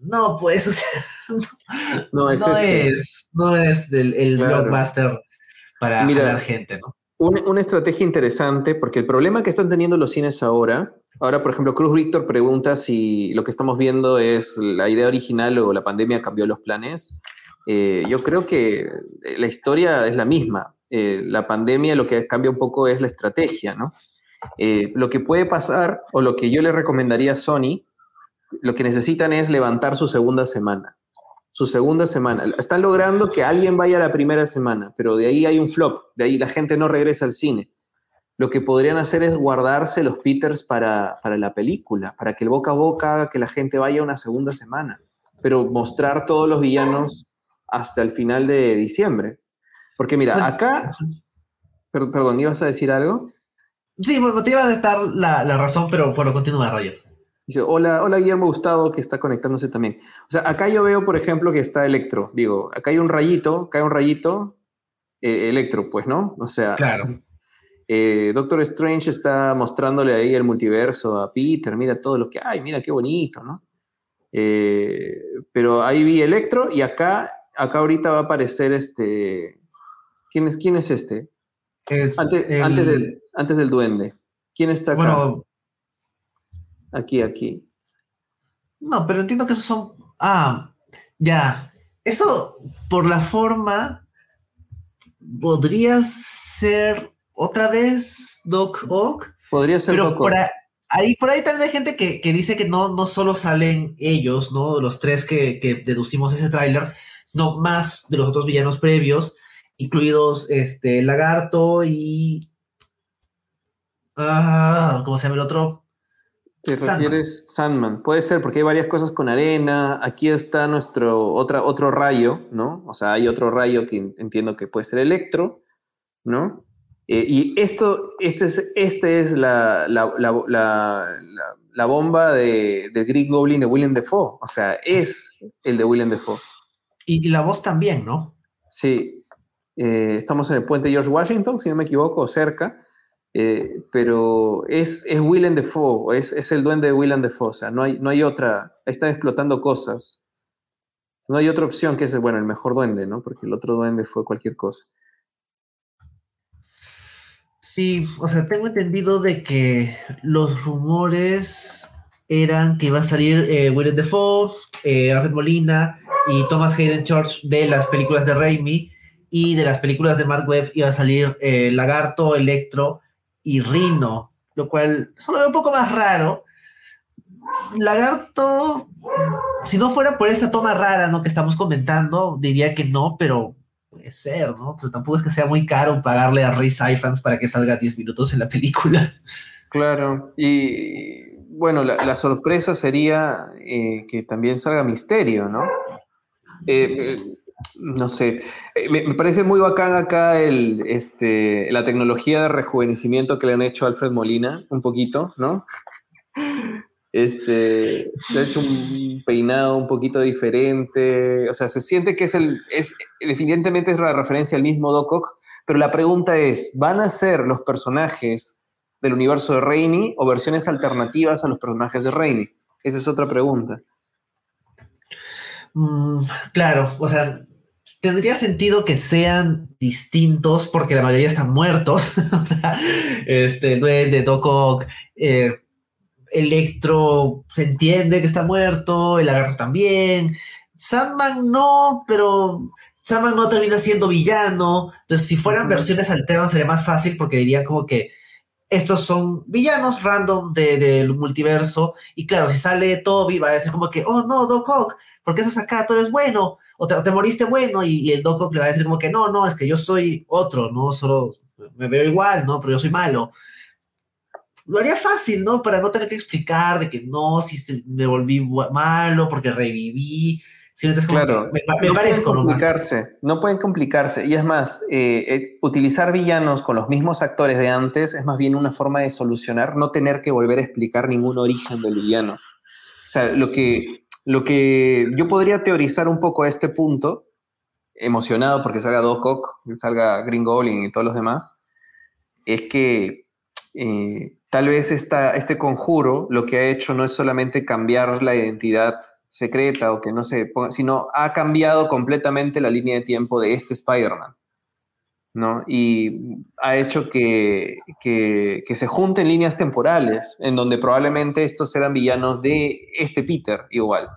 B: no, pues, o sea,
A: No, es
B: no
A: este.
B: es, no es el, el
A: Claro.
B: blockbuster para
A: Mira,
B: jalar gente, ¿no?
A: Un- una estrategia interesante, porque el problema que están teniendo los cines ahora, ahora, por ejemplo, Cruz Víctor pregunta si lo que estamos viendo es la idea original o la pandemia cambió los planes. Eh, yo creo que eh, la historia es la misma. Eh, la pandemia lo que cambia un poco es la estrategia, ¿no? Eh, lo que puede pasar, o lo que yo le recomendaría a Sony, lo que necesitan es levantar su segunda semana. Su segunda semana. Están logrando que alguien vaya a la primera semana, pero de ahí hay un flop, de ahí la gente no regresa al cine. Lo que podrían hacer es guardarse los Peters para, para la película, para que el boca a boca haga que la gente vaya una segunda semana, pero mostrar todos los villanos hasta el final de diciembre. Porque mira, acá, per- perdón, ¿ibas a decir algo?
B: Sí, te iba a dar la, la razón, pero por lo continúa, Rayo.
A: Dice, hola, hola Guillermo Gustavo, que está conectándose también. O sea, acá yo veo, por ejemplo, que está Electro. Digo, acá hay un rayito, acá hay un rayito, eh, Electro, pues, ¿no? O sea,
B: Claro.
A: eh, Doctor Strange está mostrándole ahí el multiverso a Peter, mira todo lo que hay, mira qué bonito, ¿no? Eh, pero ahí vi Electro y acá, acá ahorita va a aparecer este... ¿Quién es, quién es este?
B: Es
A: Antes,
B: el-
A: antes, del, antes del duende. ¿Quién está acá?
B: Bueno,
A: aquí, aquí.
B: no, pero entiendo que esos son. Ah, ya. Eso, por la forma, podría ser otra vez Doc Ock,
A: Podría ser
B: pero
A: Doc Ock.
B: por Ahí, por ahí también hay gente que, que dice que no, no solo salen ellos, ¿no? Los tres que, que deducimos ese tráiler, sino más de los otros villanos previos, incluidos este Lagarto y. Ah, ¿cómo se llama el otro?
A: ¿Te refieres Sandman. Puede ser, porque hay varias cosas con arena. Aquí está nuestro otra, otro rayo, ¿no? O sea, hay otro rayo que entiendo que puede ser Electro, ¿no? Eh, y esto, este es, este es la, la, la, la bomba de, de, Green Goblin de William Defoe. O sea, es el de William Defoe.
B: Y, la voz también, ¿no?
A: Sí. Eh, estamos en el puente George Washington, si no me equivoco, cerca. Eh, pero es, es Willem Dafoe, es, es el duende de Willem Dafoe, o sea, no hay, no hay otra, están explotando cosas. No hay otra opción que es, bueno, el mejor duende, ¿no? Porque el otro duende fue cualquier cosa.
B: Sí, o sea, tengo entendido de que los rumores eran que iba a salir eh, Willem Dafoe, eh, Alfred Molina y Thomas Hayden Church de las películas de Raimi y de las películas de Mark Webb iba a salir eh, Lagarto, Electro y Rino, lo cual solo lo un poco más raro. Lagarto, si no fuera por esta toma rara, ¿no? Que estamos comentando, diría que no, pero puede ser, ¿no? Tampoco es que sea muy caro pagarle a Rhys Ifans para que salga 10 minutos en la película.
A: Claro, y bueno, la, sorpresa sería eh, que también salga Misterio, ¿no? Eh, eh, no sé, eh, me, parece muy bacán acá el, este, la tecnología de rejuvenecimiento que le han hecho a Alfred Molina, un poquito, ¿no? Este, le ha hecho un peinado un poquito diferente, o sea, se siente que es el, es, definitivamente es la referencia al mismo Doc Ock, pero la pregunta es, ¿van a ser los personajes del universo de Raimi o versiones alternativas a los personajes de Raimi? Esa es otra pregunta.
B: Mm, claro, o sea, tendría sentido que sean distintos porque la mayoría están muertos. o sea, este, duende, Doc Ock, eh, Electro se entiende que está muerto, el lagarto también. Sandman no, pero Sandman no termina siendo villano. Entonces, si fueran versiones alternas sería más fácil porque diría como que estos son villanos random del multiverso. Y claro, si sale Toby, va a decir como que, oh no, Doc Ock, ¿por qué estás acá? Tú eres bueno o te, moriste bueno y, el Doc le va a decir como que no, no, es que yo soy otro, no solo me veo igual, ¿no? Pero yo soy malo. Lo haría fácil, ¿no? Para no tener que explicar de que no, si me volví malo porque reviví.
A: claro, me, no pueden complicarse, no pueden complicarse. Y es más, eh, eh, utilizar villanos con los mismos actores de antes es más bien una forma de solucionar, no tener que volver a explicar ningún origen del villano. O sea, lo que lo que yo podría teorizar un poco a este punto, emocionado porque salga Doc Ock, salga Green Goblin y todos los demás, es que eh, tal vez esta, este conjuro lo que ha hecho no es solamente cambiar la identidad secreta o que no se ponga, sino ha cambiado completamente la línea de tiempo de este Spider-Man. ¿No? Y ha hecho que, que, se junten líneas temporales, en donde probablemente estos eran villanos de este Peter igual,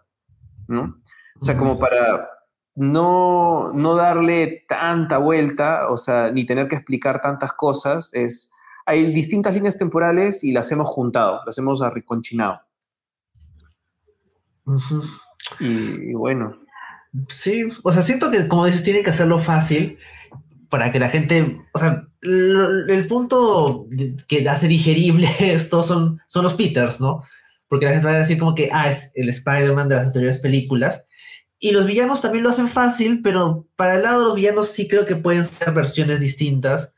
A: ¿no? O sea, como para no, no darle tanta vuelta, o sea, ni tener que explicar tantas cosas, es, hay distintas líneas temporales y las hemos juntado, las hemos arriconchinado. y, y bueno.
B: Sí, o sea, siento que, como dices, tienen que hacerlo fácil para que la gente, o sea, el, punto que hace digerible esto son, son los Peters, ¿no? Porque la gente va a decir como que, ah, es el Spider-Man de las anteriores películas. Y los villanos también lo hacen fácil, pero para el lado de los villanos sí creo que pueden ser versiones distintas,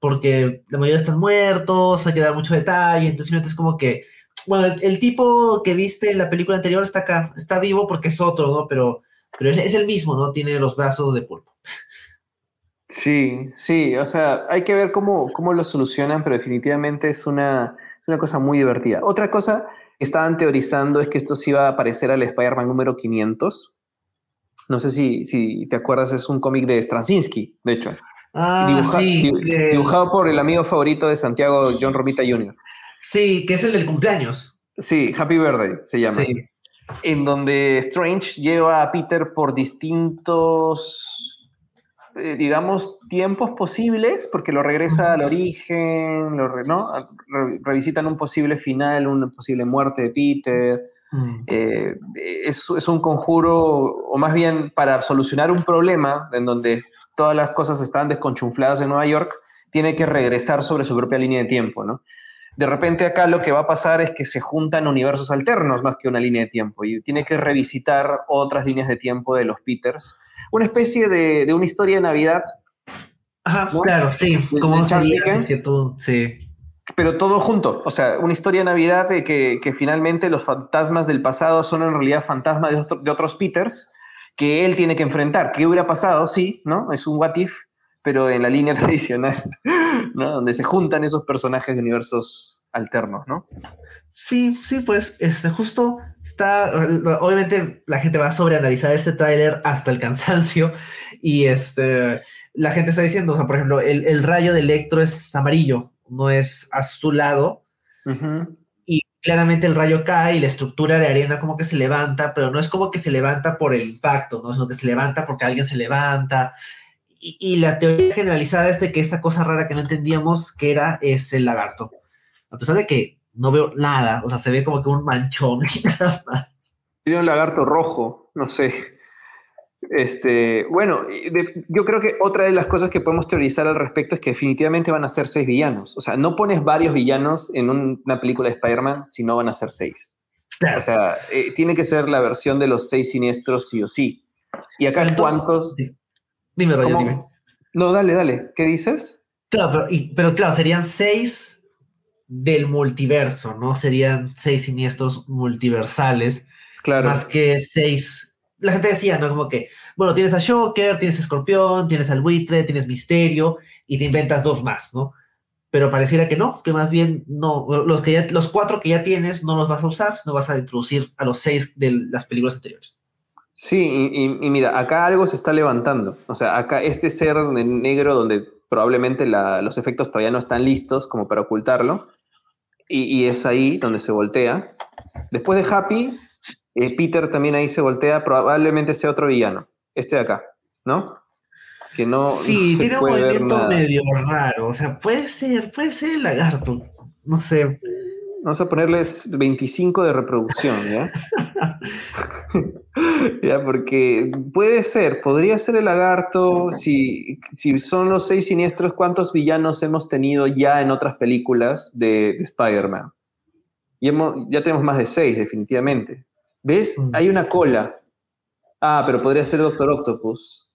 B: porque la mayoría están muertos, hay que dar mucho detalle, entonces es como que, bueno, el, tipo que viste en la película anterior está acá, está vivo porque es otro, ¿no? Pero, pero es el mismo, ¿no? Tiene los brazos de pulpo.
A: Sí, sí, o sea, hay que ver cómo, cómo lo solucionan, pero definitivamente es una, una cosa muy divertida. Otra cosa que estaban teorizando es que esto sí iba a aparecer al Spider-Man número 500. No sé si, si te acuerdas, es un cómic de Straczynski, de hecho.
B: Ah, sí,
A: dibujado por el amigo favorito de Santiago, John Romita Jr.
B: Sí, que es el del cumpleaños.
A: Sí, Happy Birthday se llama. Sí. En donde Strange lleva a Peter por distintos eh, digamos, tiempos posibles, porque lo regresa al origen, lo re- ¿no? Re- revisitan un posible final, una posible muerte de Peter.
B: Mm.
A: Eh, es, es un conjuro, o más bien para solucionar un problema en donde todas las cosas están desconchunfladas en Nueva York, tiene que regresar sobre su propia línea de tiempo, ¿no? De repente acá lo que va a pasar es que se juntan universos alternos más que una línea de tiempo y tiene que revisitar otras líneas de tiempo de los Peters. Una especie de, de una historia de Navidad,
B: Ajá,
A: ¿no?
B: claro, sí.
A: De-
B: ¿Cómo
A: de
B: que tú, sí.
A: pero todo junto. O sea, una historia de Navidad de que, que finalmente los fantasmas del pasado son en realidad fantasmas de, otro- de otros Peters que él tiene que enfrentar. ¿Qué hubiera pasado? Sí, ¿no? Es un what if, pero en la línea tradicional, ¿no? Donde se juntan esos personajes de universos alternos, ¿no?
B: Sí, sí, pues, este, justo está, obviamente la gente va a sobreanalizar este tráiler hasta el cansancio y este, la gente está diciendo, o sea, por ejemplo, el, el rayo de Electro es amarillo, no es azulado y claramente el rayo cae y la estructura de arena como que se levanta, pero no es como que se levanta por el impacto, ¿no? Sino que se levanta porque alguien se levanta. Y, y la teoría generalizada es de que esta cosa rara que no entendíamos que era es el lagarto. A pesar de que no veo nada, o sea, se ve como que un manchón y nada más.
A: Tiene un lagarto rojo, no sé. Este, bueno, de- yo creo que otra de las cosas que podemos teorizar al respecto es que definitivamente van a ser seis villanos. O sea, no pones varios villanos en un- una película de Spider-Man si no van a ser seis.
B: Claro.
A: O sea, eh, tiene que ser la versión de los seis siniestros sí o sí. Y acá
B: Entonces-
A: cuántos...
B: sí. Dime, Roger,
A: ¿Cómo?
B: dime.
A: No, dale, dale. ¿Qué dices?
B: Claro, pero, y- pero claro, serían seis del multiverso, ¿no? Serían seis siniestros multiversales.
A: Claro.
B: más que seis. La gente decía, ¿no? Como que, bueno, tienes a Joker, tienes a Escorpión, tienes al buitre, tienes Misterio y te inventas dos más, ¿no? Pero pareciera que no, que más bien no, los, que ya, los cuatro que ya tienes no los vas a usar, sino vas a introducir a los seis de las películas anteriores.
A: Sí, y, y- y mira, acá algo se está levantando. O sea, acá este ser negro donde probablemente la- los efectos todavía no están listos como para ocultarlo. Y, y es ahí donde se voltea. Después de Happy, eh, Peter también ahí se voltea. Probablemente sea otro villano. Este de acá, ¿no? Que no.
B: Sí,
A: no se
B: tiene un movimiento medio raro, o sea, puede ser, puede ser el lagarto, no sé.
A: Vamos a ponerles 25 de reproducción, ¿ya? ya, porque puede ser, podría ser el lagarto, si, si son los seis siniestros, ¿cuántos villanos hemos tenido ya en otras películas de, de Spider-Man? Y hemos- ya tenemos más de seis, definitivamente. ¿Ves?
B: Mm.
A: Hay una cola. Ah, pero podría ser Doctor Octopus.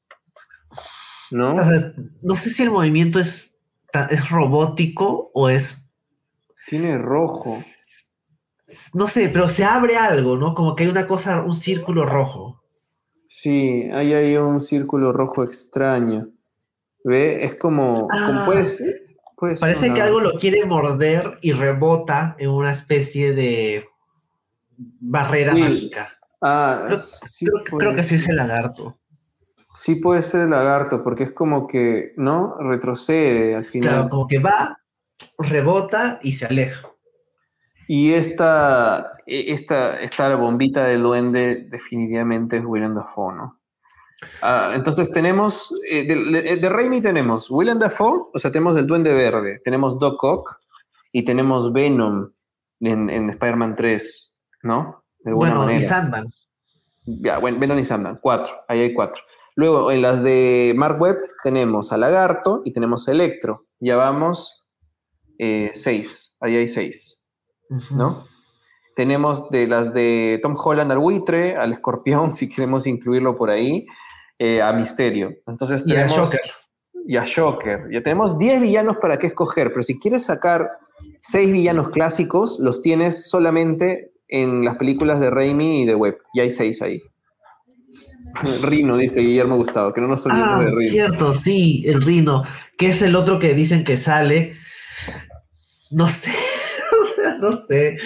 A: ¿No?
B: O sea, no sé si el movimiento es, es robótico o es
A: Tiene rojo.
B: No sé, pero se abre algo, ¿no? Como que hay una cosa, un círculo rojo.
A: Sí, hay ahí un círculo rojo extraño. ¿Ve? Es como, como
B: Ah.
A: puede ser. puede ser
B: Parece
A: una-
B: que algo lo quiere morder y rebota en una especie de barrera
A: Sí.
B: mágica.
A: Ah,
B: Creo,
A: sí,
B: creo
A: puede
B: creo que sí es el lagarto.
A: Sí puede ser el lagarto, porque es como que, ¿no? Retrocede al final.
B: Claro, como que va, rebota y se aleja.
A: Y esta, e- esta, esta bombita del duende definitivamente es Willem Dafoe, ¿no? Ah, entonces tenemos, eh, de, de, de Raimi tenemos Willem Dafoe, o sea, tenemos el duende verde, tenemos Doc Ock y tenemos Venom en, en Spider-Man 3, ¿no? De alguna
B: Bueno, y. Sandman.
A: Ya, bueno, Venom y Sandman, cuatro, ahí hay cuatro. Luego, en las de Mark Webb tenemos a Lagarto y tenemos a Electro. Ya vamos eh, seis, ahí hay seis. ¿No? Tenemos de las de Tom Holland al buitre, al escorpión, si queremos incluirlo por ahí, eh, a Misterio. Entonces
B: Y a
A: tenemos.
B: Joker.
A: Y a Joker. Ya tenemos 10 villanos para qué escoger, pero si quieres sacar 6 villanos clásicos, los tienes solamente en las películas de Raimi y de Webb. Y hay 6 ahí. Rino, dice Guillermo Gustavo, que no nos olvidemos
B: Ah,
A: de Rino.
B: cierto, sí, el Rino, que es el otro que dicen que sale. No sé, no sé.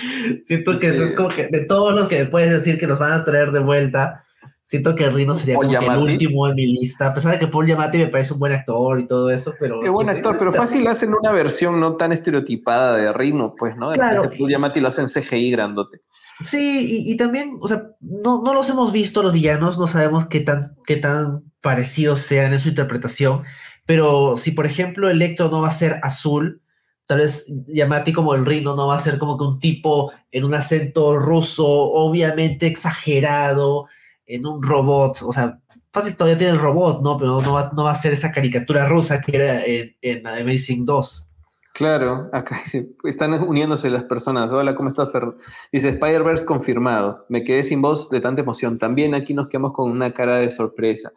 B: Siento que eso es como que de todos los que me puedes decir que nos van a traer de vuelta, Siento que Rino sería como que el último en mi lista. A pesar de que Paul Giamatti me parece un buen actor y todo eso, pero.
A: Qué buen actor, pero fácil hacen una versión no tan estereotipada de Rino, pues, ¿no? De
B: Claro.
A: Paul Giamatti lo hacen CGI grandote.
B: Sí, y, y también, o sea, no, no los hemos visto los villanos, no sabemos qué tan, qué tan parecidos sean en su interpretación, pero si por ejemplo Electro no va a ser azul, tal vez Yamati como el Rino no va a ser como que un tipo en un acento ruso, obviamente exagerado, en un robot, o sea, fácil todavía tiene el robot, ¿no? Pero no va, no va a ser esa caricatura rusa que era en, en Amazing 2.
A: Claro, acá están uniéndose las personas. Hola, ¿cómo estás, Fer? Dice Spider-Verse confirmado. Me quedé sin voz de tanta emoción. También aquí nos quedamos con una cara de sorpresa.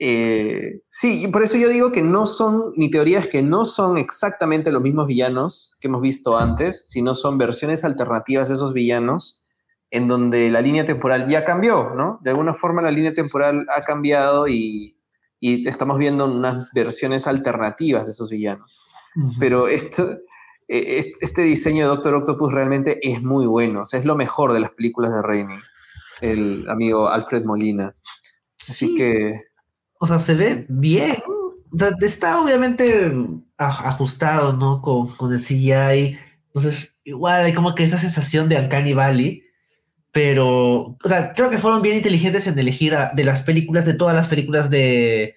A: Eh, sí, por eso yo digo que no son, mi teoría es que no son exactamente los mismos villanos que hemos visto antes, sino son versiones alternativas de esos villanos en donde la línea temporal ya cambió, ¿no? De alguna forma la línea temporal ha cambiado y, y estamos viendo unas versiones alternativas de esos villanos pero esto, eh, est- este diseño de Doctor Octopus realmente es muy bueno. O sea, es lo mejor de las películas de Raimi, el amigo Alfred Molina. Así
B: Sí.
A: que,
B: O sea, se ve bien. O sea, está obviamente ajustado, ¿no? Con, con el CGI. Entonces, igual hay como que esa sensación de Uncanny Valley. Pero, o sea, creo que fueron bien inteligentes en elegir a- de las películas, de todas las películas de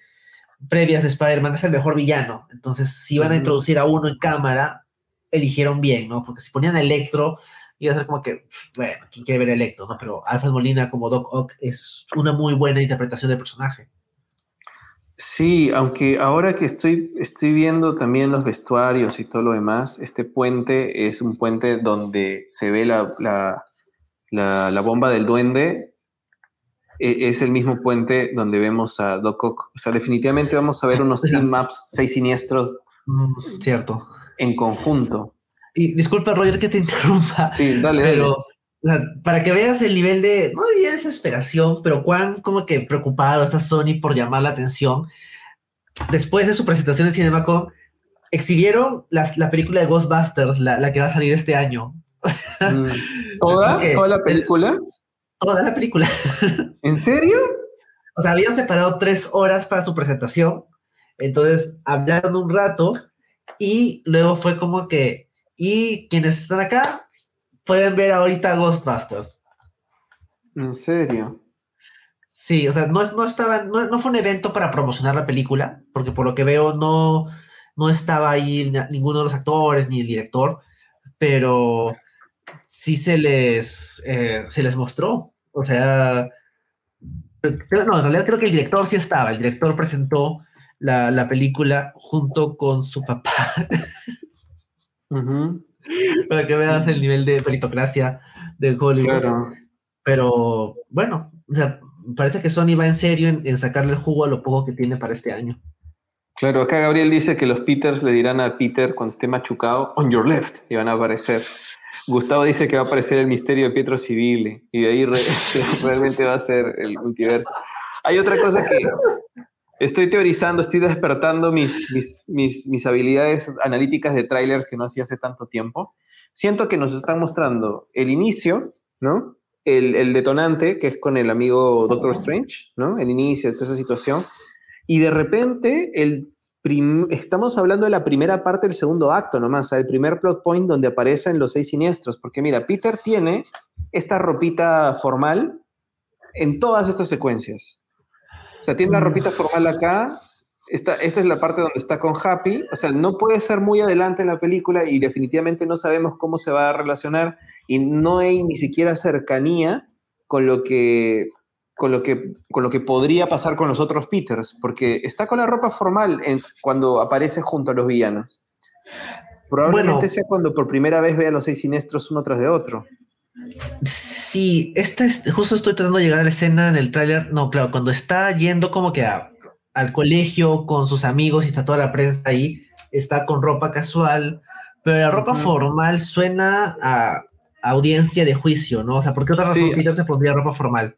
B: previas de Spider-Man, es el mejor villano. Entonces, si iban a introducir a uno en cámara, eligieron bien, ¿no? Porque si ponían a Electro, iba a ser como que, bueno, ¿quién quiere ver a Electro, no? Pero Alfred Molina como Doc Ock es una muy buena interpretación del personaje.
A: Sí, aunque ahora que estoy, estoy viendo también los vestuarios y todo lo demás, este puente es un puente donde se ve la, la, la- la bomba del duende. E- Es el mismo puente donde vemos a Doc Ock. O sea, definitivamente vamos a ver unos team maps seis siniestros
B: Mm, cierto.
A: en conjunto.
B: Y disculpa, Roger, que te interrumpa,
A: Sí, dale,
B: pero
A: dale.
B: O sea, para que veas el nivel de, no diría desesperación, pero cuán como que preocupado está Sony por llamar la atención. Después de su presentación en CinemaCon, exhibieron las- la película de Ghostbusters, la, la que va a salir este año.
A: Mm. ¿Toda? ¿Toda la película?
B: Toda la película.
A: ¿En serio?
B: O sea, habían separado tres horas para su presentación. Entonces hablaron un rato y luego fue como que, y quienes están acá pueden ver ahorita Ghostbusters.
A: ¿En serio?
B: Sí, o sea, no, es- no estaba, no, no fue un evento para promocionar la película, porque por lo que veo no, no estaba ahí ninguno de los actores ni el director, pero sí se les, eh, se les mostró. O sea, no, en realidad creo que el director sí estaba, el director presentó la, la película junto con su papá,
A: Ujú,
B: para que veas el nivel de meritocracia de Hollywood.
A: Claro.
B: Pero bueno, o sea, parece que Sony va en serio en, en sacarle el jugo a lo poco que tiene para este año.
A: Claro, acá Gabriel dice que los Peters le dirán a Peter cuando esté machucado, on your left, y van a aparecer. Gustavo dice que va a aparecer el misterio de Pietro Civile, y de ahí re- realmente va a ser el multiverso. Hay otra cosa que estoy teorizando, estoy despertando mis, mis, mis, habilidades analíticas de trailers que no hacía hace tanto tiempo. Siento que nos están mostrando el inicio, ¿no? El, el detonante, que es con el amigo Doctor Strange, ¿no? El inicio de toda esa situación. Y de repente, el estamos hablando de la primera parte del segundo acto nomás, el primer plot point donde aparecen los seis siniestros. Porque mira, Peter tiene esta ropita formal en todas estas secuencias. O sea, tiene la ropita formal acá. Esta, esta es la parte donde está con Happy. O sea, no puede ser muy adelante en la película y definitivamente no sabemos cómo se va a relacionar y no hay ni siquiera cercanía con lo que con lo que con lo que podría pasar con los otros Peters, porque está con la ropa formal en- cuando aparece junto a los villanos. Probablemente
B: Bueno.
A: sea cuando por primera vez vea a los seis siniestros uno tras de otro.
B: Sí, esta es, justo estoy tratando de llegar a la escena en el tráiler. No, claro, cuando está yendo como que a- al colegio con sus amigos y está toda la prensa ahí, está con ropa casual, pero la ropa formal suena a audiencia de juicio, ¿no? O sea, ¿por qué otra razón
A: Sí.
B: Peter se pondría ropa formal?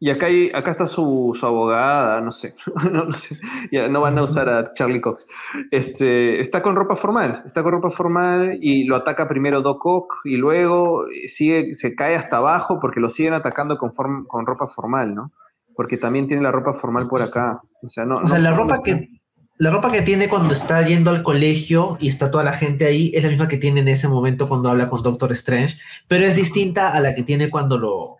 A: Y acá, hay- acá está su, su abogada, no sé, no, no sé, ya no van a usar a Charlie Cox. Este, está con ropa formal, está con ropa formal y lo ataca primero Doc Ock y luego sigue, se cae hasta abajo porque lo siguen atacando con, form- con ropa formal, ¿no? porque también tiene la ropa formal por acá. O sea, no.
B: O sea,
A: no-
B: la ropa que la ropa que tiene cuando está yendo al colegio y está toda la gente ahí es la misma que tiene en ese momento cuando habla con Doctor Strange, pero es distinta a la que tiene cuando lo,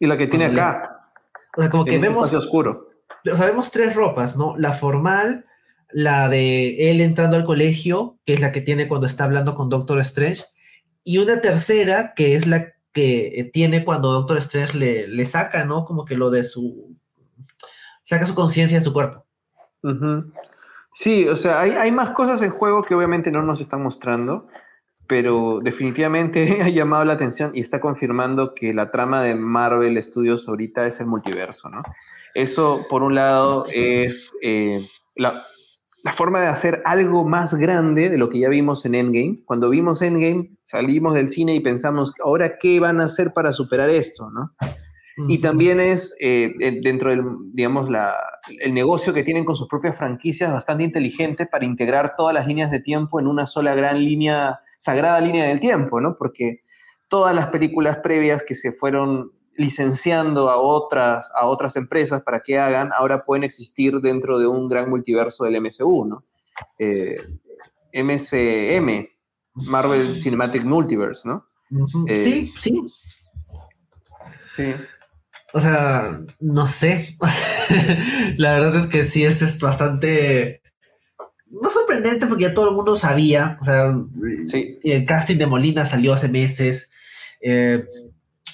A: Y la que tiene acá,
B: o sea, como que
A: este
B: vemos,
A: oscuro.
B: o sea, vemos tres ropas, ¿no? La formal, la de él entrando al colegio, que es la que tiene cuando está hablando con Doctor Strange, y una tercera que es la que eh, tiene cuando Doctor Strange le, le saca, ¿no? Como que lo de su saca su conciencia de su cuerpo.
A: Ujú. Sí, o sea, hay, hay más cosas en juego que obviamente no nos están mostrando, pero definitivamente ha llamado la atención y está confirmando que la trama de Marvel Studios ahorita es el multiverso, ¿no? Eso, por un lado, es eh, la, la forma de hacer algo más grande de lo que ya vimos en Endgame. Cuando vimos Endgame, salimos del cine y pensamos, ahora, ¿qué van a hacer para superar esto, no? Y también es eh, eh, dentro del, digamos, la, el negocio que tienen con sus propias franquicias bastante inteligente para integrar todas las líneas de tiempo en una sola gran línea, sagrada línea del tiempo, ¿no? Porque todas las películas previas que se fueron licenciando a otras, a otras empresas para que hagan, ahora pueden existir dentro de un gran multiverso del MCU, ¿no? Eh, MCM, Marvel Cinematic Multiverse, ¿no? Eh,
B: sí, sí.
A: Sí.
B: O sea, no sé. la verdad es que sí es, es bastante. No sorprendente porque ya todo el mundo sabía. O sea,
A: Sí.
B: el casting de Molina salió hace meses. Eh,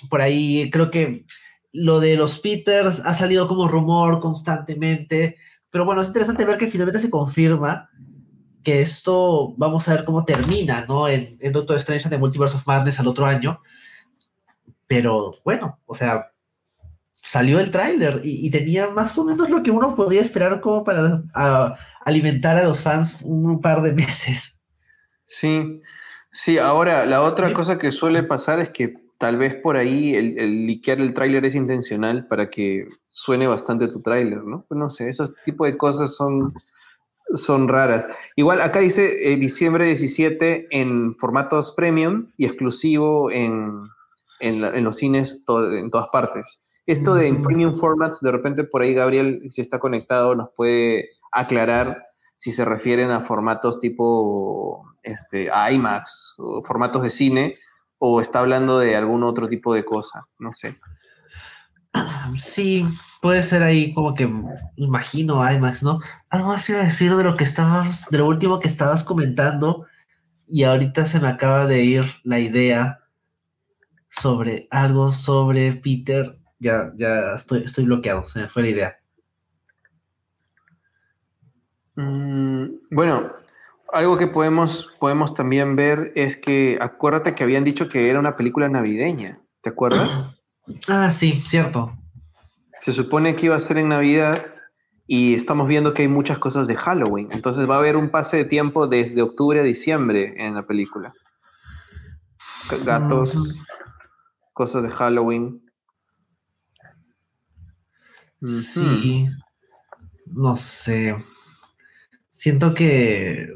B: por ahí creo que lo de los Peters ha salido como rumor constantemente. Pero bueno, es interesante ver que finalmente se confirma que esto vamos a ver cómo termina, ¿no? En, en Doctor Strange de Multiverse of Madness al otro año. Pero bueno, o sea, salió el tráiler y, y tenía más o menos lo que uno podía esperar como para a- alimentar a los fans un par de meses.
A: Sí, sí, ahora la otra cosa que suele pasar es que tal vez por ahí el, el liquear el tráiler es intencional para que suene bastante tu tráiler, ¿no? Pues no sé, ese tipo de cosas son, son raras. Igual acá dice eh, diciembre 17 en formatos premium y exclusivo en, en, la- en los cines to- en todas partes. Esto de en premium formats, de repente por ahí Gabriel, si está conectado, nos puede aclarar si se refieren a formatos tipo este, IMAX o formatos de cine o está hablando de algún otro tipo de cosa, no sé.
B: Sí, puede ser ahí como que imagino IMAX, ¿no? Algo así a decir de lo que estabas, de lo último que estabas comentando y ahorita se me acaba de ir la idea sobre algo sobre Peter. Ya, ya estoy, estoy bloqueado, se me fue la idea.
A: Mm, bueno, algo que podemos, podemos también ver es que acuérdate que habían dicho que era una película navideña, ¿te acuerdas?
B: Ah, sí, cierto.
A: Se supone que iba a ser en Navidad y estamos viendo que hay muchas cosas de Halloween. Entonces va a haber un pase de tiempo desde octubre a diciembre en la película. Gatos, cosas de Halloween.
B: Sí, no sé. Siento que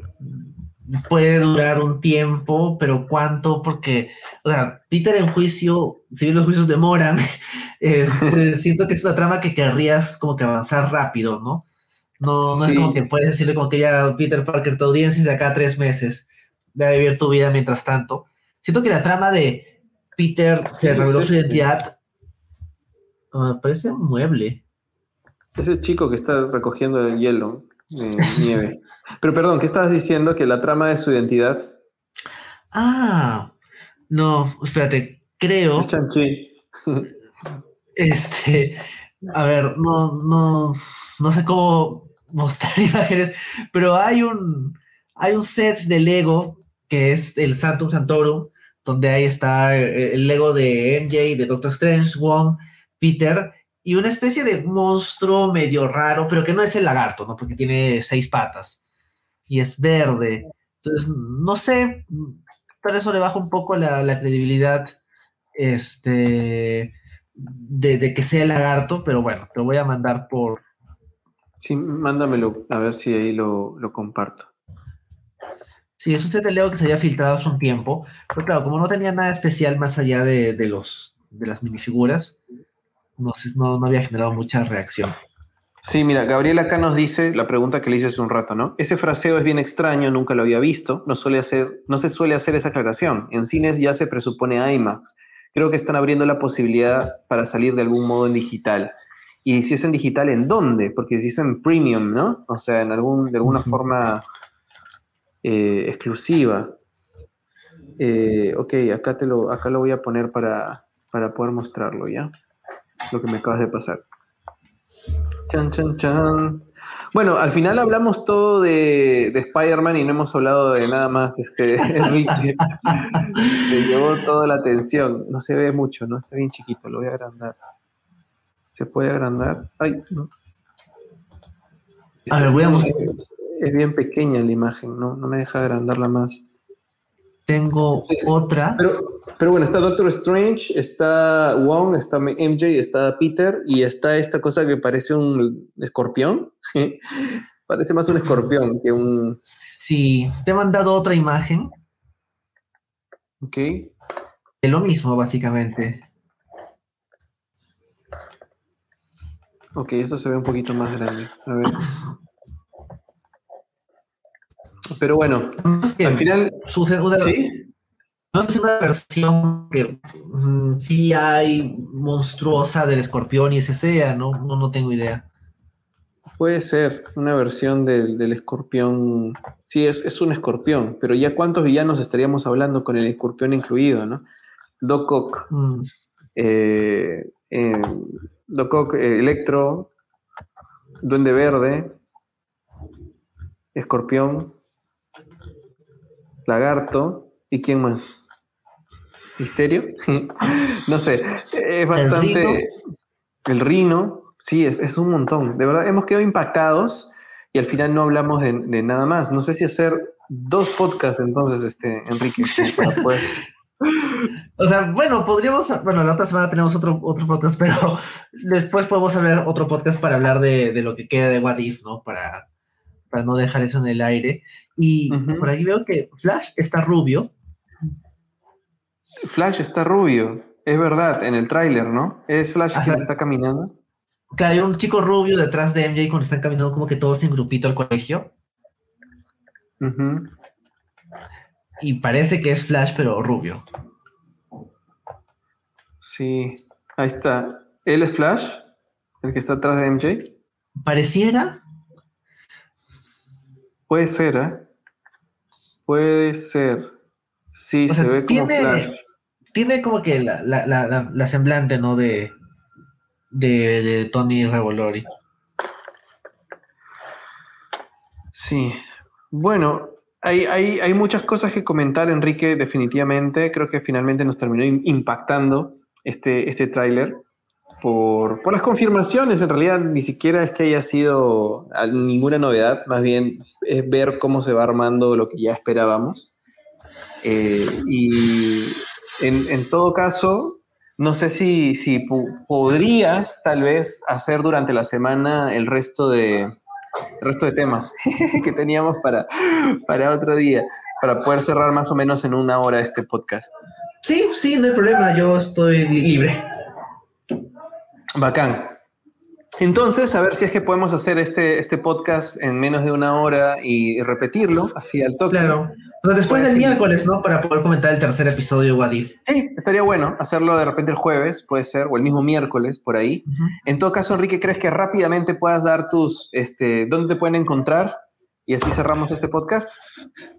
B: puede durar un tiempo, pero ¿cuánto? Porque, o sea, Peter en juicio, si bien los juicios demoran, este, siento que es una trama que querrías como que avanzar rápido, ¿no? No, no es como que puedes decirle como que ya Peter Parker, tu audiencia es de acá a tres meses, ve a vivir tu vida mientras tanto. Siento que la trama de Peter se
A: ¿Qué es
B: reveló su identidad. ah, parece un mueble.
A: Ese chico que está recogiendo el hielo de nieve. Pero perdón, ¿qué estabas diciendo? Que la trama de su identidad
B: Ah, no, espérate, creo,
A: es Chanchi.
B: este, a ver, no, no, no sé cómo mostrar imágenes, pero hay un, hay un set de Lego que es el Santum Santorum, donde ahí está eh, el Lego de MJ, de Doctor Strange, Wong, Peter, y una especie de monstruo medio raro, pero que no es el lagarto, ¿no? Porque tiene seis patas y es verde. Entonces, no sé, tal eso le baja un poco la, la credibilidad este, de, de que sea el lagarto, pero bueno, te voy a mandar por...
A: Sí, mándamelo a ver si ahí lo, lo comparto.
B: Sí, es un set de Lego que se había filtrado hace un tiempo, pero claro, como no tenía nada especial más allá de, de los, de las minifiguras, no, sé, no, no había generado mucha reacción.
A: Sí, mira, Gabriel acá nos dice la pregunta que le hice hace un rato, ¿no? Ese fraseo es bien extraño, nunca lo había visto, no, suele hacer, no se suele hacer esa aclaración. En cines ya se presupone IMAX. Creo que están abriendo la posibilidad para salir de algún modo en digital. Y si es en digital, ¿en dónde? Porque si es en premium, ¿no? O sea, en algún, de alguna forma eh, exclusiva. Eh, ok, acá, te lo, acá lo voy a poner para, para poder mostrarlo, ¿ya? Lo que me acabas de pasar. Chan, chan, chan. Bueno, al final hablamos todo de, de Spider-Man y no hemos hablado de nada más. Este, Enrique se llevó toda la atención. No se ve mucho, ¿no? Está bien chiquito, lo voy a agrandar. ¿Se puede agrandar? Ay, no.
B: A ver, voy a mostrar.
A: Es bien pequeña la imagen, ¿no? No me deja agrandarla más.
B: Tengo
A: Sí.
B: otra.
A: Pero, pero bueno, está Doctor Strange, está Wong, está MJ, está Peter y está esta cosa que parece un escorpión. parece más un escorpión que un...
B: Sí, te he mandado otra imagen
A: Ok.
B: de lo mismo, básicamente.
A: Ok, esto se ve un poquito más grande. A ver. Pero bueno,
B: No es que
A: al final...
B: sucede una,
A: ¿Sí?
B: no es una versión que mm, sí hay monstruosa del escorpión y ese sea, ¿no? No, no tengo idea.
A: Puede ser una versión del, del escorpión. Sí, es, es un escorpión, pero ya cuántos villanos estaríamos hablando con el escorpión incluido, ¿no? Doc Ock,
B: Mm,
A: eh, eh, Doc Ock, eh, Electro, Duende Verde, Escorpión, Lagarto, ¿y quién más? ¿Misterio? no sé, es bastante...
B: rino?
A: El rino, sí, es, es un montón. De verdad, hemos quedado impactados y al final no hablamos de, de nada más. No sé si hacer dos podcasts entonces, este, Enrique, como para poder-
B: O sea, bueno, podríamos, bueno, la otra semana tenemos otro, otro podcast, pero después podemos hablar otro podcast para hablar de, de lo que queda de What If, ¿no? Para, para no dejar eso en el aire. Y por ahí veo que Flash está rubio.
A: Flash está rubio. Es verdad, en el tráiler, ¿no? Es Flash está caminando.
B: Que hay un chico rubio detrás de MJ cuando están caminando como que todos en grupito al colegio. Y parece que es Flash, pero rubio.
A: Sí, ahí está. ¿Él es Flash? ¿El que está atrás de MJ?
B: Pareciera,
A: Puede ser, ¿eh? Puede ser. Sí,
B: O
A: se
B: sea,
A: ve como
B: tiene-
A: Flash.
B: tiene como que la, la, la, la, la semblante, ¿no? De, de, de Tony Revolori.
A: Sí. Bueno, hay, hay, hay muchas cosas que comentar, Enrique, definitivamente. Creo que finalmente nos terminó im- impactando este, este tráiler por, por las confirmaciones. En realidad, ni siquiera es que haya sido ninguna novedad, más bien es ver cómo se va armando lo que ya esperábamos. Eh, y en, en todo caso, no sé si, si pu- podrías tal vez hacer durante la semana el resto de, el resto de temas que teníamos para, para otro día, para poder cerrar más o menos en una hora este podcast.
B: Sí, sí, no hay problema, yo estoy li- libre.
A: Bacán. Entonces, a ver si es que podemos hacer este, este podcast en menos de una hora y repetirlo así al toque.
B: Claro. O sea, después del miércoles, ¿no? Para poder comentar el tercer episodio de.
A: Sí, estaría bueno hacerlo de repente el jueves, puede ser, o el mismo miércoles, por ahí. En todo caso, Enrique, ¿crees que rápidamente puedas dar tus, este, dónde te pueden encontrar? Y así cerramos este podcast.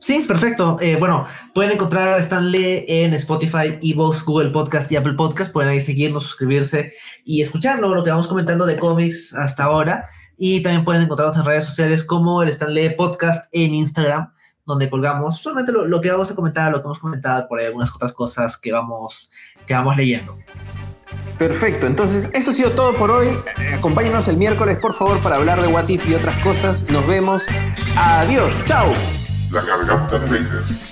B: Sí, perfecto. Eh, bueno, pueden encontrar a Stanley en Spotify, Evox, Google Podcast y Apple Podcast. Pueden ahí seguirnos, suscribirse y escucharlo, lo que vamos comentando de cómics hasta ahora. Y también pueden encontrarnos en redes sociales como el Stanley Podcast en Instagram, donde colgamos solamente lo, lo que vamos a comentar, lo que hemos comentado, por ahí algunas otras cosas que vamos, que vamos leyendo.
A: Perfecto, entonces eso ha sido todo por hoy. Eh, Acompáñenos el miércoles, por favor, para hablar de What If y otras cosas. Nos vemos. Adiós, chao.
E: La.